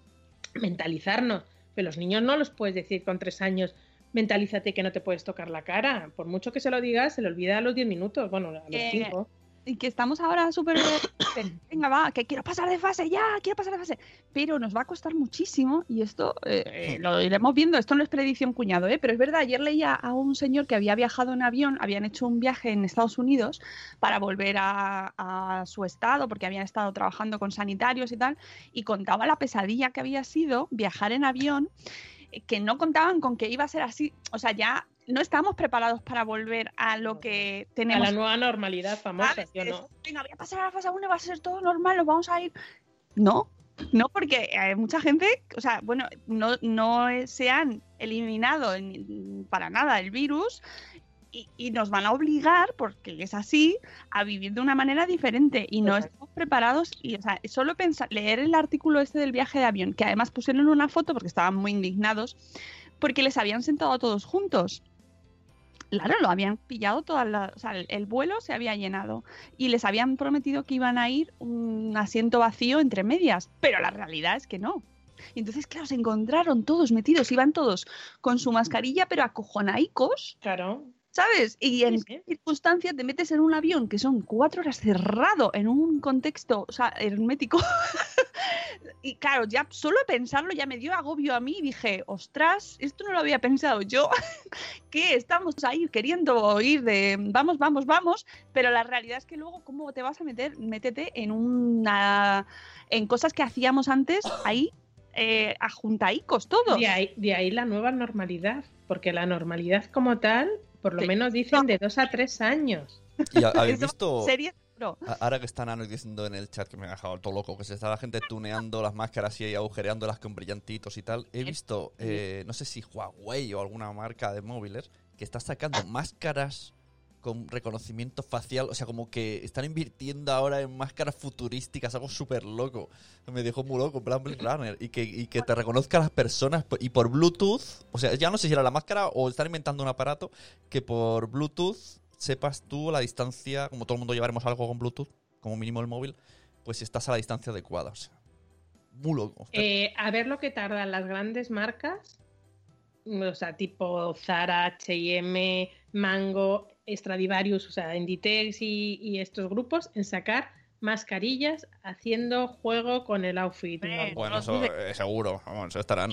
mentalizarnos, pero los niños no los puedes decir con tres años, mentalízate que no te puedes tocar la cara, por mucho que se lo digas, se le olvida a los diez minutos, bueno, a los Eh, cinco. Y que estamos ahora súper... Venga, va, que quiero pasar de fase, ya, quiero pasar de fase. Pero nos va a costar muchísimo y esto eh, eh, lo iremos viendo. Esto no es predicción cuñado, ¿eh? pero es verdad, ayer leía a un señor que había viajado en avión, habían hecho un viaje en Estados Unidos para volver a, su estado porque habían estado trabajando con sanitarios y tal, y contaba la pesadilla que había sido viajar en avión eh, que no contaban con que iba a ser así. O sea, ya no estábamos preparados para volver a lo que A tenemos. la nueva normalidad famosa, ¿sabes? ¿sí o Es, no? Venga, voy a pasar a la fase 1 va a ser todo normal, nos vamos a ir. No, no, porque hay mucha gente, o sea, bueno, no, no se han eliminado para nada el virus y, y nos van a obligar, porque es así, a vivir de una manera diferente y no estamos preparados. Y, o sea, solo pensar, leer el artículo este del viaje de avión, que además pusieron una foto porque estaban muy indignados, porque les habían sentado a todos juntos. Claro, lo habían pillado todas las, o sea, el, el vuelo se había llenado y les habían prometido que iban a ir un asiento vacío entre medias, pero la realidad es que no. Y entonces, claro, se encontraron todos metidos, iban todos con su mascarilla, pero acojonaicos, Claro. ¿Sabes? Y en qué sí. circunstancias te metes en un avión que son cuatro horas cerrado en un contexto, o sea, hermético. <laughs> y claro, ya solo pensarlo ya me dio agobio a mí y dije, ostras, esto no lo había pensado yo, <laughs> que estamos ahí queriendo ir de vamos, vamos, vamos, pero la realidad es que luego, ¿cómo te vas a meter? Métete en una. en cosas que hacíamos antes ahí. Eh, ajuntadicos todos. De ahí, de ahí la nueva normalidad, porque la normalidad como tal, por lo Sí. menos dicen de dos a tres años. ¿Y ha- habéis visto, ahora que está Nano diciendo en el chat que me ha dejado todo loco, que se está la gente tuneando las máscaras y agujereándolas con brillantitos y tal, he visto, eh, no sé si Huawei o alguna marca de móviles, que está sacando máscaras con reconocimiento facial, o sea, como que están invirtiendo ahora en máscaras futurísticas, algo súper loco. Me dejó muy loco, plan Blade Runner, y que, y que te reconozca las personas po- y por Bluetooth, o sea, ya no sé si era la máscara o están inventando un aparato que por Bluetooth sepas tú la distancia, como todo el mundo llevaremos algo con Bluetooth, como mínimo el móvil, pues estás a la distancia adecuada, o sea, muy loco. Eh, a ver lo que tardan las grandes marcas, o sea, tipo Zara, H&M, Mango, Stradivarius, o sea, Inditex y, y estos grupos en sacar mascarillas haciendo juego con el outfit. Bueno, no eso eh, seguro, vamos, eso estarán.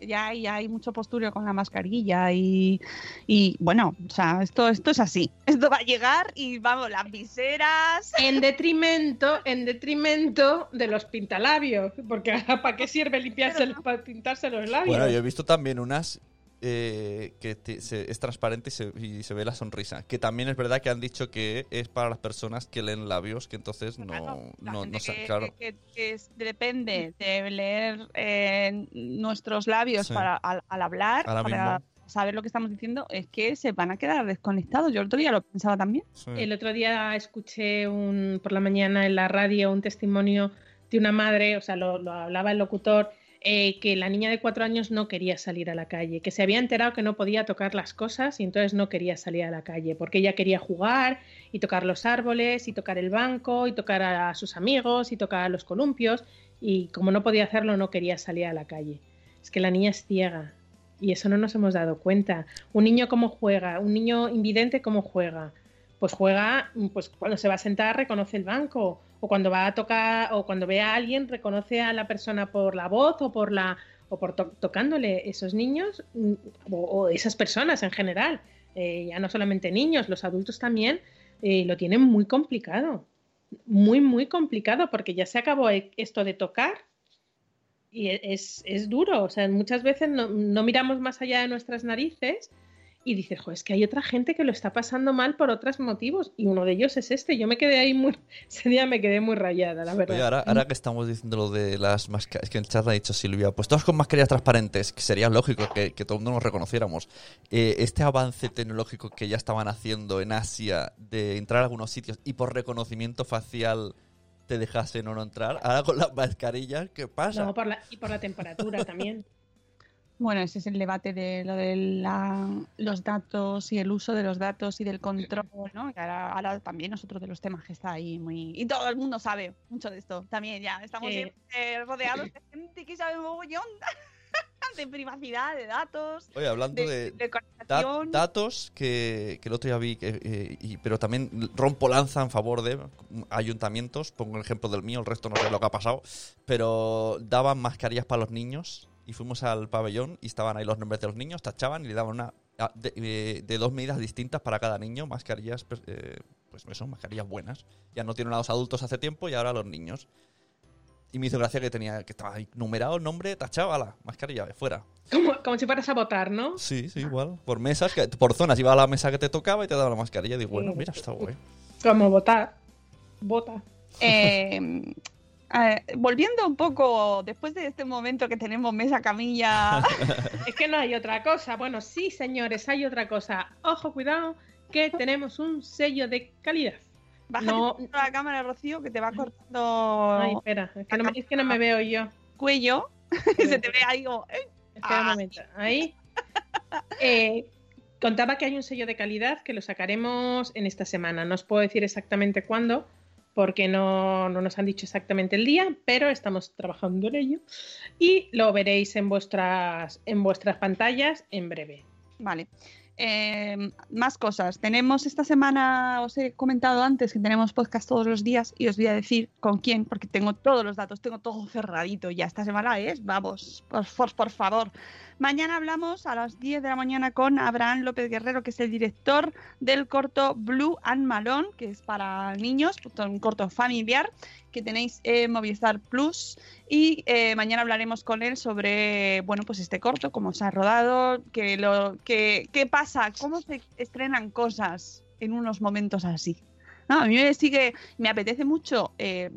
ya, ya hay mucho postureo con la mascarilla y, y bueno, o sea, esto, esto es así. Esto va a llegar y vamos, las viseras. En detrimento, en detrimento de los pintalabios, porque ¿para qué sirve limpiarse, para pintarse los labios? Bueno, yo he visto también unas eh, que te- se- es transparente y se, y se ve la sonrisa. Que también es verdad que han dicho que es para las personas que leen labios, que entonces no, Claro, la no, que, claro. que- que es- depende de leer eh, nuestros labios Sí. para, al, al hablar, Ahora para saber lo que estamos diciendo, es que se van a quedar desconectados. Yo el otro día lo pensaba también. Sí. El otro día escuché un, por la mañana en la radio un testimonio de una madre, o sea, lo, lo hablaba el locutor, eh, que la niña de cuatro años no quería salir a la calle, que se había enterado que no podía tocar las cosas y entonces no quería salir a la calle, porque ella quería jugar y tocar los árboles y tocar el banco y tocar a sus amigos y tocar a los columpios y como no podía hacerlo no quería salir a la calle. Es que la niña es ciega y eso no nos hemos dado cuenta. Un niño cómo juega, un niño invidente cómo juega. Pues juega, pues cuando se va a sentar reconoce el banco o cuando va a tocar o cuando ve a alguien reconoce a la persona por la voz o por la o por to- tocándole esos niños mm, o, o esas personas en general, eh, ya no solamente niños, los adultos también eh, lo tienen muy complicado, muy muy complicado porque ya se acabó e- esto de tocar y e- es, es duro, o sea, muchas veces no, no miramos más allá de nuestras narices y dices, jo, es que hay otra gente que lo está pasando mal por otros motivos y uno de ellos es este. Yo me quedé ahí muy, <laughs> ese día me quedé muy rayada, la verdad. Oye, ahora, ahora que estamos diciendo lo de las máscaras, es que en el chat ha dicho Silvia, pues todos con mascarillas transparentes, que sería lógico que, que todo el mundo nos reconociéramos. Eh, este avance tecnológico que ya estaban haciendo en Asia de entrar a algunos sitios y por reconocimiento facial te dejasen o no entrar, ahora con las mascarillas, ¿qué pasa? No, por la, y por la temperatura también. <laughs> Bueno, ese es el debate de lo de la- los datos y el uso de los datos y del control, ¿no? Que ahora, ahora también es otro de los temas que está ahí muy... Y todo el mundo sabe mucho de esto. También ya estamos siempre rodeados de gente que sabe mogollón <laughs> de privacidad, de datos, Oye, hablando de, de, de da- conversación. datos que, que el otro día vi, que, eh, y- pero también rompo lanza en favor de ayuntamientos. Pongo el ejemplo del mío, el resto no sé lo que ha pasado. Pero daban mascarillas para los niños y fuimos al pabellón y estaban ahí los nombres de los niños, tachaban y le daban una a- de, eh, de dos medidas distintas para cada niño, mascarillas, pues, eh, pues eso, mascarillas buenas. Ya no tienen a los adultos hace tiempo y ahora a los niños. Y me hizo gracia que tenía que estaba ahí numerado el nombre, tachado, a la mascarilla, de fuera. Como, como si fueras a votar, ¿no? Sí, sí, igual. Por mesas, que, por zonas. Iba a la mesa que te tocaba y te daba la mascarilla. Y digo, bueno, mira, está guay. Como votar. Vota. <laughs> Eh, eh, volviendo un poco, después de este momento que tenemos mesa camilla, <laughs> Es que no hay otra cosa. Bueno, sí, señores, hay otra cosa. Ojo, cuidado, que tenemos un sello de calidad. bájate No. la cámara, Rocío, que te va cortando Ay, espera, es que no, me- es que no me veo yo. cuello. <laughs> Se te ve ahí como, eh, Espera un Ah. momento. Ahí. Eh, contaba que hay un sello de calidad que lo sacaremos en esta semana. No os puedo decir exactamente cuándo, porque no, no nos han dicho exactamente el día, pero estamos trabajando en ello. Y lo veréis en vuestras, en vuestras pantallas en breve. Vale. Eh, más cosas. Tenemos esta semana, os he comentado antes que tenemos podcast todos los días y os voy a decir con quién, porque tengo todos los datos, tengo todo cerradito ya. Esta semana es, vamos, por, por, favor. Mañana hablamos a las 10 de la mañana con Abraham López Guerrero, que es el director del corto Blue and Malone, que es para niños, un corto familiar que tenéis en Movistar Plus. Y eh, mañana hablaremos con él sobre, bueno, pues este corto, cómo se ha rodado, qué pasa, cómo se estrenan cosas en unos momentos así. No, a mí me sigue, me apetece mucho eh,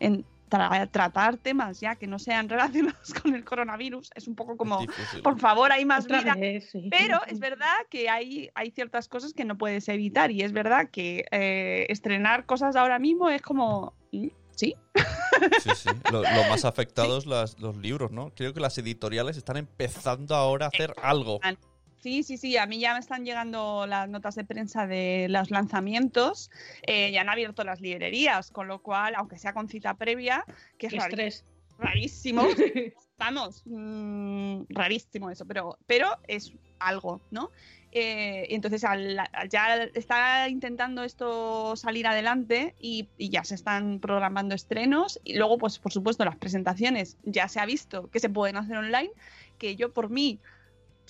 en tra- tratar temas ya que no sean <laughs> relacionados con el coronavirus. Es un poco como, Difícil. por favor, hay más Otra vida. vez, sí. Pero es verdad que hay, hay ciertas cosas que no puedes evitar y es verdad que eh, estrenar cosas ahora mismo es como... ¿mm? ¿Sí? Sí, sí. Lo, lo más <laughs> afectados las, los libros, ¿no? Creo que las editoriales están empezando ahora a hacer algo. Sí, sí, sí, a mí ya me están llegando las notas de prensa de los lanzamientos, eh, ya han abierto las librerías, con lo cual, aunque sea con cita previa, que es estrés. rarísimo, <laughs> vamos, mm, rarísimo eso, pero, pero es algo, ¿no? Eh, entonces al- al- ya está intentando esto salir adelante y, y ya se están programando estrenos y luego pues por supuesto las presentaciones ya se ha visto que se pueden hacer online que yo por mí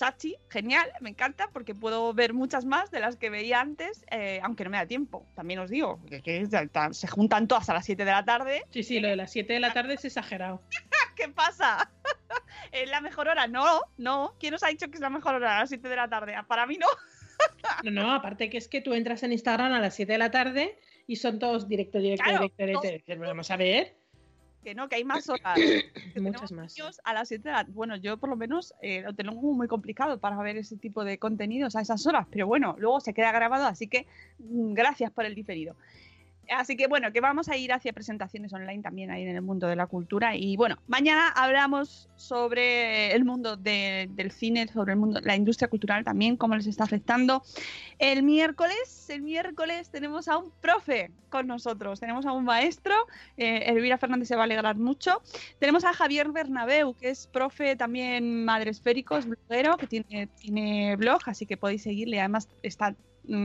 chachi, genial, me encanta porque puedo ver muchas más de las que veía antes, eh, aunque no me da tiempo. También os digo que, que se juntan todas a las 7 de la tarde. Sí, sí, lo de las 7 de la tarde es exagerado. <laughs> ¿Qué pasa? <laughs> ¿Es la mejor hora? No, no. ¿Quién os ha dicho que es la mejor hora a las 7 de la tarde? Para mí no. <laughs> No, no, aparte que es que tú entras en Instagram a las 7 de la tarde y son todos directo, directo, Claro, directo, directo. directo. Vamos a ver. Que no, que hay más horas. <coughs> Muchas más. niños A las 7 de la Bueno, yo por lo menos eh, lo tengo muy complicado para ver ese tipo de contenidos a esas horas, pero bueno, luego se queda grabado, así que mm, gracias por el diferido. Así que bueno, que vamos a ir hacia presentaciones online también ahí en el mundo de la cultura. Y bueno, mañana hablamos sobre el mundo de- del cine, sobre el mundo, la industria cultural también, cómo les está afectando. El miércoles, el miércoles tenemos a un profe con nosotros, tenemos a un maestro, eh, Elvira Fernández se va a alegrar mucho. Tenemos a Javier Bernabeu, que es profe también madre esférico, es bloguero, que tiene, tiene blog, así que podéis seguirle. Además, está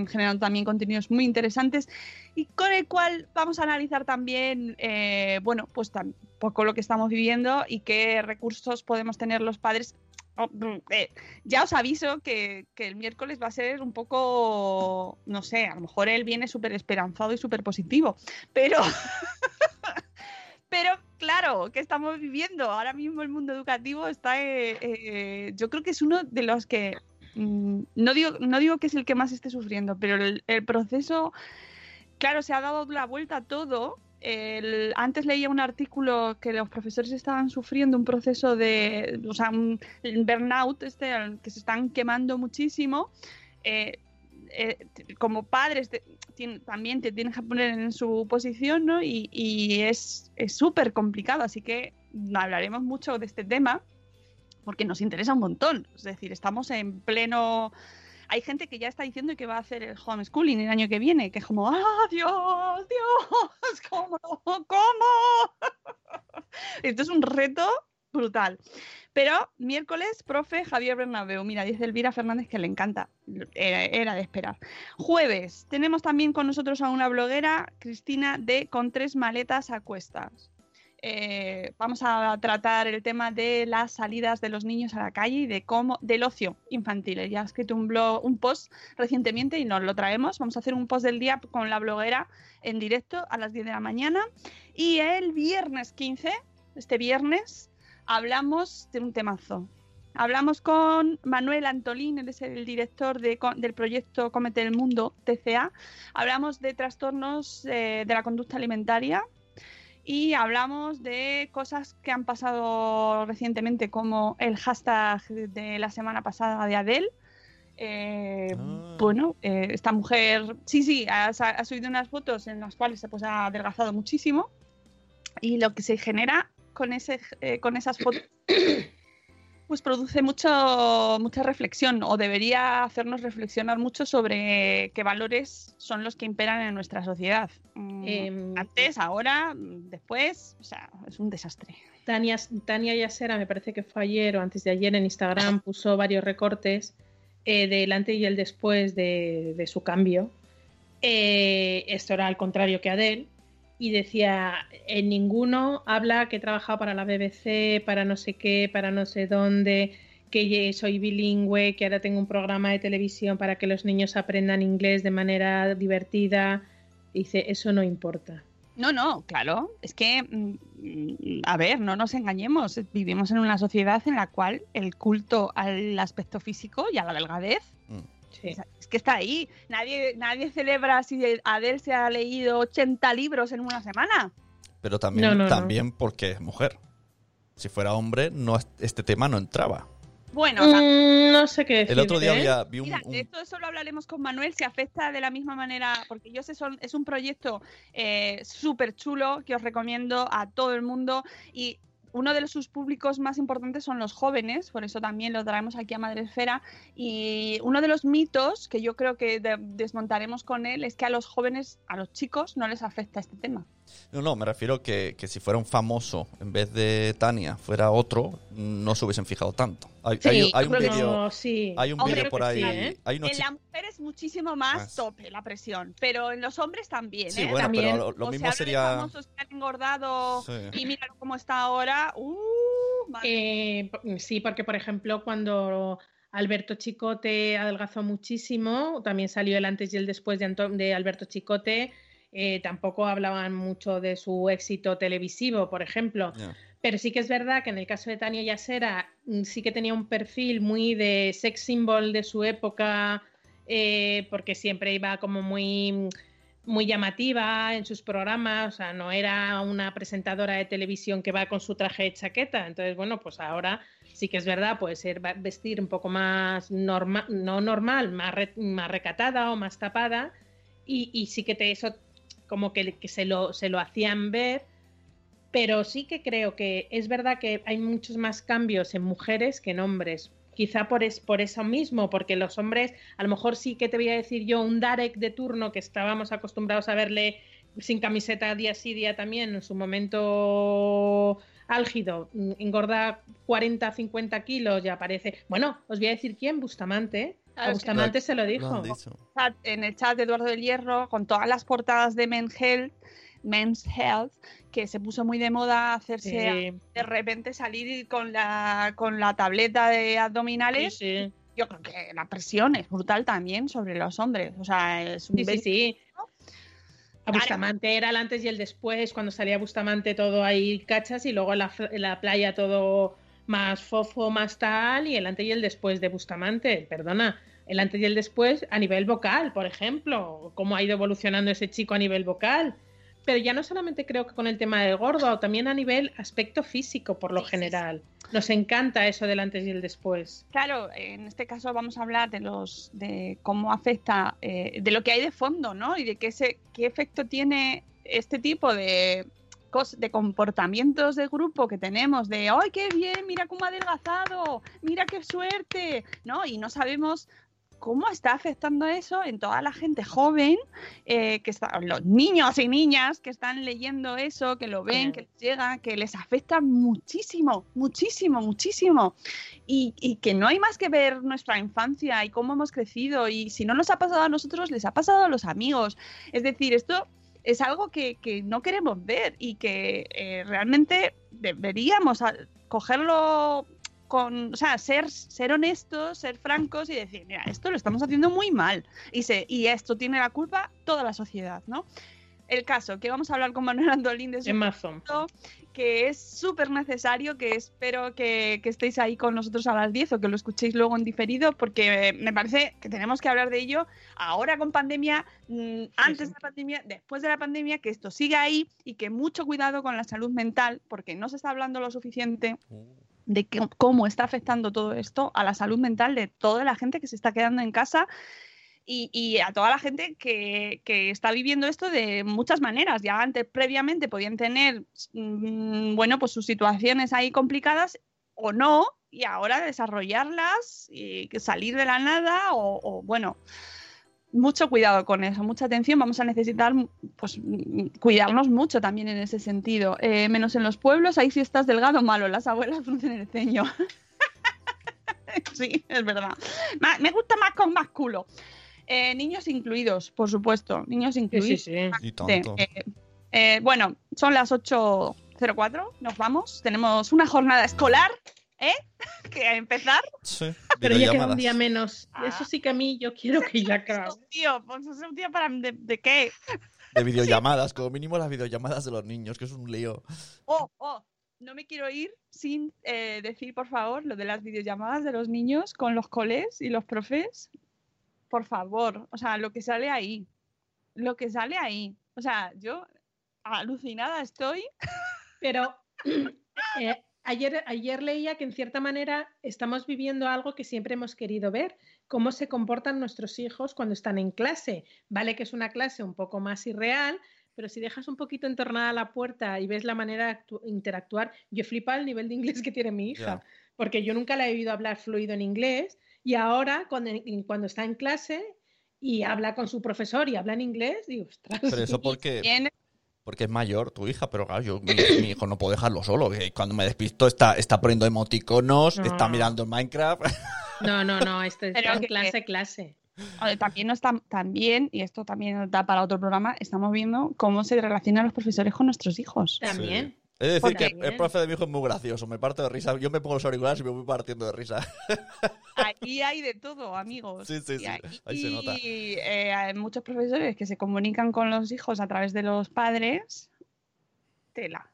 generando también contenidos muy interesantes y con el cual vamos a analizar también, eh, bueno, pues un poco lo que estamos viviendo y qué recursos podemos tener los padres. Oh, mm, eh, ya os aviso que, que el miércoles va a ser un poco, no sé, a lo mejor él viene súper esperanzado y súper positivo, pero <laughs> pero claro, ¿qué estamos viviendo? Ahora mismo el mundo educativo está, eh, eh, yo creo que es uno de los que, mm, no, digo, no digo que es el que más esté sufriendo, pero el, proceso, claro, se ha dado la vuelta a todo. Antes leía un artículo que los profesores estaban sufriendo un proceso de, o sea, un burnout, este, que se están quemando muchísimo. Eh, eh, como padres también te tienes que poner en su posición, ¿no? Y, es súper complicado, así que hablaremos mucho de este tema porque nos interesa un montón. Es decir, estamos en pleno... Hay gente que ya está diciendo que va a hacer el homeschooling el año que viene, que es como, ¡ah, Dios, Dios! <laughs> ¿Cómo? ¿Cómo? <laughs> Esto es un reto brutal. Pero miércoles, profe Javier Bernabeu. Mira, dice Elvira Fernández que le encanta. Era, era de esperar. Jueves, tenemos también con nosotros a una bloguera, Cristina, de Con tres maletas a cuestas. Eh, vamos a tratar el tema de las salidas de los niños a la calle y de cómo del ocio infantil. Ella ha escrito un blog, un post recientemente y nos lo traemos. Vamos a hacer un post del día con la bloguera en directo a las 10 de la mañana. Y el viernes 15 este viernes, hablamos de un temazo. Hablamos con Manuel Antolín, él es el director del proyecto Cómete el Mundo, TCA. Hablamos de trastornos eh, de la conducta alimentaria y hablamos de cosas que han pasado recientemente, como el hashtag de la semana pasada de Adele. Eh, Ah. Bueno, eh, esta mujer, sí, sí, ha, ha subido unas fotos en las cuales se pues, ha adelgazado muchísimo y lo que se genera con, ese, eh, con esas fotos pues produce mucho, mucha reflexión o debería hacernos reflexionar mucho sobre qué valores son los que imperan en nuestra sociedad. Mm, Em, Antes, ahora, después, o sea, es un desastre. Tania, Tania Yasera, me parece que fue ayer o antes de ayer en Instagram, puso varios recortes eh, del antes y el después de, de su cambio. Eh, esto era al contrario que Adele. Y decía, en ninguno habla que he trabajado para la BBC, para no sé qué, para no sé dónde, que soy bilingüe, que ahora tengo un programa de televisión para que los niños aprendan inglés de manera divertida. Dice, eso no importa. No, no, claro. Es que, mm, a ver, no nos engañemos. Vivimos en una sociedad en la cual el culto al aspecto físico y a la delgadez Sí. es- es que está ahí. Nadie, nadie celebra si Adele se ha leído 80 libros en una semana. Pero también, No, no, no. también porque es mujer. Si fuera hombre, no este tema no entraba. Bueno, o sea, Mm, no sé qué decir. El otro día había, vi un, Mira, un- de esto eso lo hablaremos con Manuel, si afecta de la misma manera, porque yo sé, son, es un proyecto eh, súper chulo que os recomiendo a todo el mundo y uno de sus públicos más importantes son los jóvenes, por eso también lo traemos aquí a Madresfera y uno de los mitos que yo creo que de- desmontaremos con él es que a los jóvenes, a los chicos, no les afecta este tema. No, no, me refiero que, que si fuera un famoso en vez de Tania, fuera otro, no se hubiesen fijado tanto. Hay, Sí, hay- hay un vídeo sí. hay un Hombre, vídeo por ahí. sí, ¿eh? hay unos en la mujer es muchísimo más Más. tope la presión, pero en los hombres también. Sí, ¿eh? bueno, También. pero lo, lo O mismo se habla de sería. famosos que han engordado Sí. y mira cómo está ahora. Uh, Eh, p- sí, porque por ejemplo, cuando Alberto Chicote adelgazó muchísimo, también salió el antes y el después de, Anto- de Alberto Chicote. Eh, tampoco hablaban mucho de su éxito televisivo, por ejemplo. Pero sí que es verdad que en el caso de Tania Yasera mm, sí que tenía un perfil muy de sex symbol de su época, eh, porque siempre iba como muy, muy llamativa en sus programas, o sea, no era una presentadora de televisión que va con su traje de chaqueta. Entonces, bueno, pues ahora sí que es verdad, puede ser vestir un poco más normal, no normal, más, re- más recatada o más tapada, y, y sí que te eso como que, que se, lo, se lo hacían ver pero sí que creo que es verdad que hay muchos más cambios en mujeres que en hombres. Quizá por, es, por eso mismo, porque los hombres, a lo mejor sí que te voy a decir yo, un Darek de turno que estábamos acostumbrados a verle sin camiseta día sí, día también, en su momento álgido, mm, engorda 40, 50 kilos y aparece. Bueno, os voy a decir quién, Bustamante. Claro, a es que- Bustamante se lo dijo. en el chat de Eduardo del Hierro con todas las portadas de Men's Health, Men's Health que se puso muy de moda hacerse Sí, de repente salir con la con la tableta de sí, abdominales. sí. Yo creo que la presión es brutal también sobre los hombres. O sea, es un Sí, sí, sí. A. Bustamante era el antes y el después, cuando salía Bustamante todo ahí cachas y luego la, la playa todo más fofo, más tal, y el antes y el después de Bustamante, perdona, el antes y el después a nivel vocal, por ejemplo, cómo ha ido evolucionando ese chico a nivel vocal. Pero ya no solamente creo que con el tema del gordo, también a nivel aspecto físico, por lo Sí, sí, general. Nos encanta eso del antes y el después. Claro, en este caso vamos a hablar de los de cómo afecta, eh, de lo que hay de fondo, ¿no? Y de qué, se, qué efecto tiene este tipo de, de comportamientos de grupo que tenemos, de ¡ay, qué bien! Mira cómo ha adelgazado, mira qué suerte, ¿no? Y no sabemos cómo está afectando eso en toda la gente joven, eh, que está, los niños y niñas que están leyendo eso, que lo ven, que les llega, que les afecta muchísimo, muchísimo, muchísimo. Y, y que no hay más que ver nuestra infancia y cómo hemos crecido. Y si no nos ha pasado a nosotros, les ha pasado a los amigos. Es decir, esto es algo que, que no queremos ver y que eh, realmente deberíamos cogerlo con, o sea, ser, ser honestos, ser francos y decir, mira, esto lo estamos haciendo muy mal y, se, y esto tiene la culpa toda la sociedad, ¿no? el caso, que vamos a hablar con Manuel Andolín de su Amazon. proyecto, que es súper necesario, que espero que, que estéis ahí con nosotros a las 10 o que lo escuchéis luego en diferido, porque me parece que tenemos que hablar de ello ahora con pandemia, mm, antes sí. de la pandemia, después de la pandemia, que esto siga ahí y que mucho cuidado con la salud mental, porque no se está hablando lo suficiente de que- cómo está afectando todo esto a la salud mental de toda la gente que se está quedando en casa y, y a toda la gente que, que está viviendo esto de muchas maneras. Ya antes, previamente, podían tener, mm, bueno, pues sus situaciones ahí complicadas o no, y ahora desarrollarlas y salir de la nada o, bueno, mucho cuidado con eso, mucha atención. Vamos a necesitar, pues, cuidarnos mucho también en ese sentido. Eh, menos en los pueblos, ahí si estás delgado, malo. Las abuelas <laughs> fruncen el ceño. sí, es verdad. Ma- Me gusta más con más culo. Eh, niños incluidos, por supuesto. Niños Sí, incluidos. sí, sí. Y tanto. Eh, eh, bueno, son las 8.04, nos vamos. Tenemos una jornada escolar, ¿eh? <laughs> Que a empezar. Sí, Pero ya queda un día menos. Ah. Eso sí que a mí yo quiero que ya acabe. Esto, tío, pues es un día para. ¿De, de qué? De <laughs> videollamadas, como mínimo las videollamadas de los niños, que es un lío. Oh, oh, no me quiero ir sin eh, decir, por favor, lo de las videollamadas de los niños con los coles y los profes. Por favor, o sea, lo que sale ahí. Lo que sale ahí. O sea, yo alucinada estoy. Pero <laughs> eh, ayer, ayer leía que en cierta manera estamos viviendo algo que siempre hemos querido ver, cómo se comportan nuestros hijos cuando están en clase. Vale que es una clase un poco más irreal, pero si dejas un poquito entornada la puerta y ves la manera de actu- interactuar, yo flipa el nivel de inglés que tiene mi hija, porque yo nunca la he oído hablar fluido en inglés y ahora cuando, cuando está en clase y habla con su profesor y habla en inglés, digo, ostras. Pero eso porque, porque es mayor tu hija, pero claro, yo, mi, mi hijo no puedo dejarlo solo. que cuando me despisto está, está poniendo emoticonos, No. está mirando Minecraft. <laughs> No, no, no, este Pero está en que- clase, clase. También no está también, y esto también nos da para otro programa, estamos viendo cómo se relacionan los profesores con nuestros hijos. También. Es decir, Porque que el profe de mi hijo es muy gracioso, me parto de risa. Yo me pongo los auriculares y me voy partiendo de risa. <laughs> Ahí hay de todo, amigos. Sí, sí, Y sí, ahí- ahí se nota. eh, hay muchos profesores que se comunican con los hijos a través de los padres. Tela.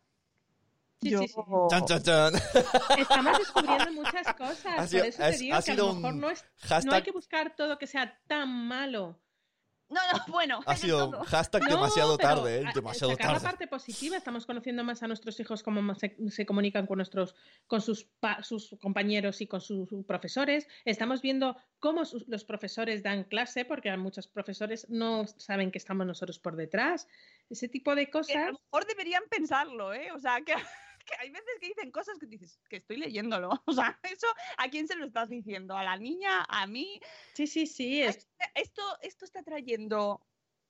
Sí, Yo- sí, sí. Chan, chan, chan. Estamos descubriendo <laughs> muchas cosas. Ha sido- por eso es- te digo ha que a lo mejor un no, es, no hay Hashtag, que buscar todo que sea tan malo. No, no, <laughs> bueno. ha sido todo. hashtag demasiado tarde, ¿eh? Demasiado sacar la tarde. parte positiva, estamos conociendo más a nuestros hijos, cómo se, se comunican con nuestros, con sus, pa- sus compañeros y con sus profesores. Estamos viendo cómo sus- los profesores dan clase, porque a muchos profesores no saben que estamos nosotros por detrás. Ese tipo de Que a cosas. lo mejor deberían pensarlo, ¿eh? O sea, que, que hay veces que dicen cosas que dices, que estoy leyéndolo. <laughs> O sea, eso, ¿a quién se lo estás diciendo? ¿A la niña? ¿A mí? Sí, sí, sí. es- Esto, esto está trayendo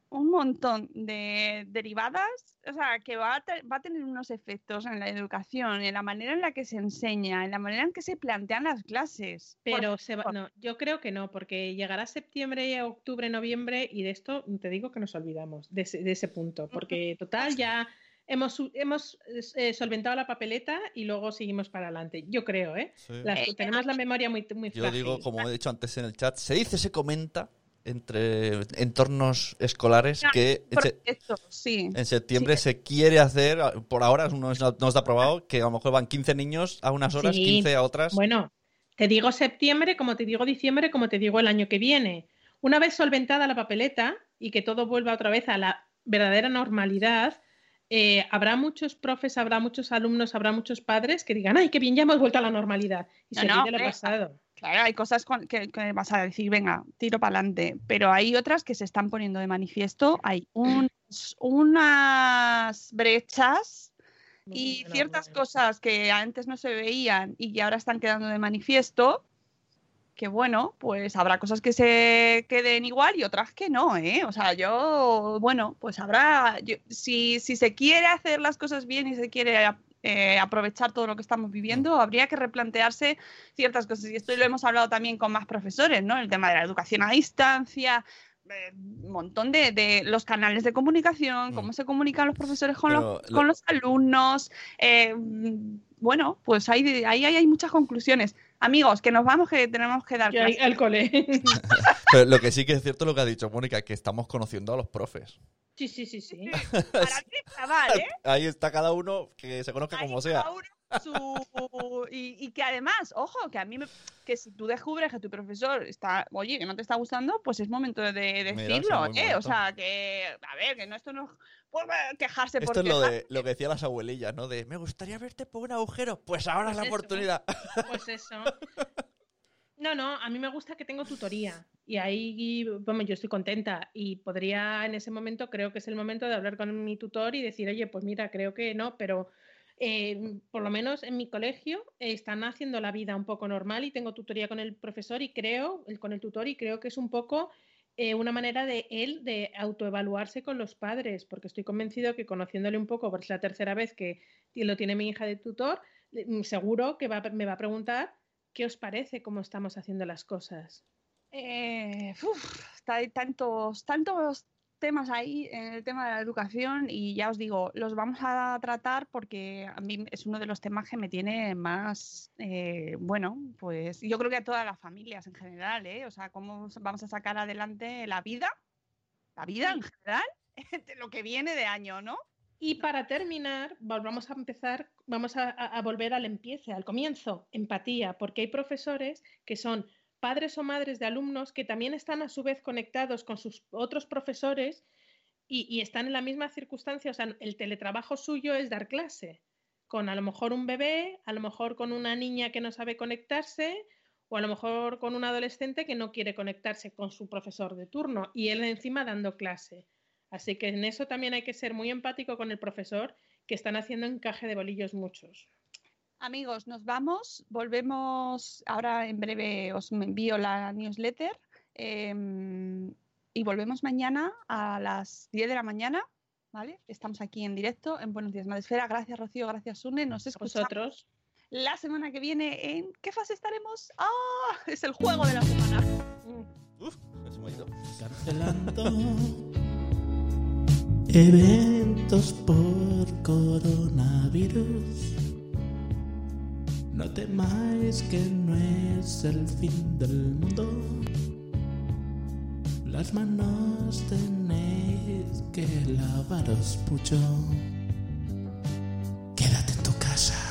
un montón de derivadas, o sea, que va a, va a tener unos efectos en la educación, en la manera en la que se enseña, en la manera en que se plantean las clases. Pero se va- no, yo creo que no, porque llegará septiembre, octubre, noviembre y de esto te digo que nos olvidamos de ese, de ese punto, porque total ya hemos, hemos eh, solventado la papeleta y luego seguimos para adelante. Yo creo, ¿eh? Sí. Las- Eh, tenemos la memoria muy, muy Yo frágil. digo, como he dicho antes en el chat, se dice, se comenta entre entornos escolares que en, se- Esto, sí. en septiembre se quiere hacer, por ahora no, no está aprobado, que a lo mejor van 15 niños a unas horas, Sí. 15 a otras. Bueno, te digo septiembre, como te digo diciembre, como te digo el año que viene. Una vez solventada la papeleta y que todo vuelva otra vez a la verdadera normalidad, eh, habrá muchos profes, habrá muchos alumnos, habrá muchos padres que digan, ay, qué bien, ya hemos vuelto a la normalidad. Y No, se no, lo hombre, pasado. Claro, hay cosas que, que vas a decir, venga, tiro para adelante, pero hay otras que se están poniendo de manifiesto, hay un- unas brechas y ciertas cosas que antes no se veían y que ahora están quedando de manifiesto, que bueno, pues habrá cosas que se queden igual y otras que no, ¿eh? O sea, yo, bueno, pues habrá, yo- si, si se quiere hacer las cosas bien y se quiere eh, aprovechar todo lo que estamos viviendo, habría que replantearse ciertas cosas. Y esto lo hemos hablado también con más profesores, ¿no? El tema de la educación a distancia, eh, un montón de, de los canales de comunicación, cómo Mm. se comunican los profesores con, los, con los alumnos. eh, bueno, pues ahí, ahí hay muchas conclusiones. Amigos, que nos vamos, que tenemos que dar al cole. <laughs> Pero lo que sí que es cierto es lo que ha dicho Mónica, que estamos conociendo a los profes. Sí, sí, sí, sí. Para está mal, ¿eh? <laughs> Ahí está cada uno que se conozca Ahí como cada sea. uno su- Y, y que además, ojo, que a mí me... que si tú descubres que tu profesor está, oye, que no te está gustando, pues es momento de decirlo, ¿eh? O sea, que, a ver, que no esto no pues, eh, quejarse por Esto es lo, de, lo que decían las abuelillas, ¿no? De, me gustaría verte por un agujero. Pues ahora es la Pues eso. oportunidad. Pues eso. <laughs> No, no, a mí me gusta que tengo tutoría y ahí, bueno, yo estoy contenta y podría en ese momento, creo que es el momento de hablar con mi tutor y decir, oye, pues mira, creo que no, pero eh, por lo menos en mi colegio eh, están haciendo la vida un poco normal y tengo tutoría con el profesor y creo, el- con el tutor y creo que es un poco eh, una manera de él de autoevaluarse con los padres, porque estoy convencido que conociéndole un poco, por es la tercera vez que lo tiene mi hija de tutor, le- seguro que va me va a preguntar qué os parece cómo estamos haciendo las cosas. Eh, uf, tantos, tantos temas ahí en el tema de la educación y ya os digo, los vamos a tratar porque a mí es uno de los temas que me tiene más, eh, bueno, pues yo creo que a todas las familias en general, ¿eh? O sea, cómo vamos a sacar adelante la vida, la vida en general, <laughs> de lo que viene de año, ¿no? Y para terminar, volvamos a empezar, vamos a, a- a volver al empiece, al comienzo, empatía, porque hay profesores que son padres o madres de alumnos que también están a su vez conectados con sus otros profesores y, están en la misma circunstancia. O sea, el teletrabajo suyo es dar clase, con a lo mejor un bebé, a lo mejor con una niña que no sabe conectarse o a lo mejor con un adolescente que no quiere conectarse con su profesor de turno y él encima dando clase. Así que en eso también hay que ser muy empático con el profesor, que están haciendo encaje de bolillos muchos. Amigos, nos vamos. Volvemos. Ahora en breve os envío la newsletter. em, y volvemos mañana a las 10 de la mañana. ¿Vale? Estamos aquí en directo en Buenos Días Madresfera. Gracias, Rocío. Gracias, Sune. Nos escuchamos vosotros. la semana que viene. ¿En qué fase estaremos? ¡Ah! Es el juego de la semana. Uf, es un bonito. Cancelando eventos por coronavirus. No temáis que no es el fin del mundo. Las manos tenéis que lavaros mucho. Quédate en tu casa.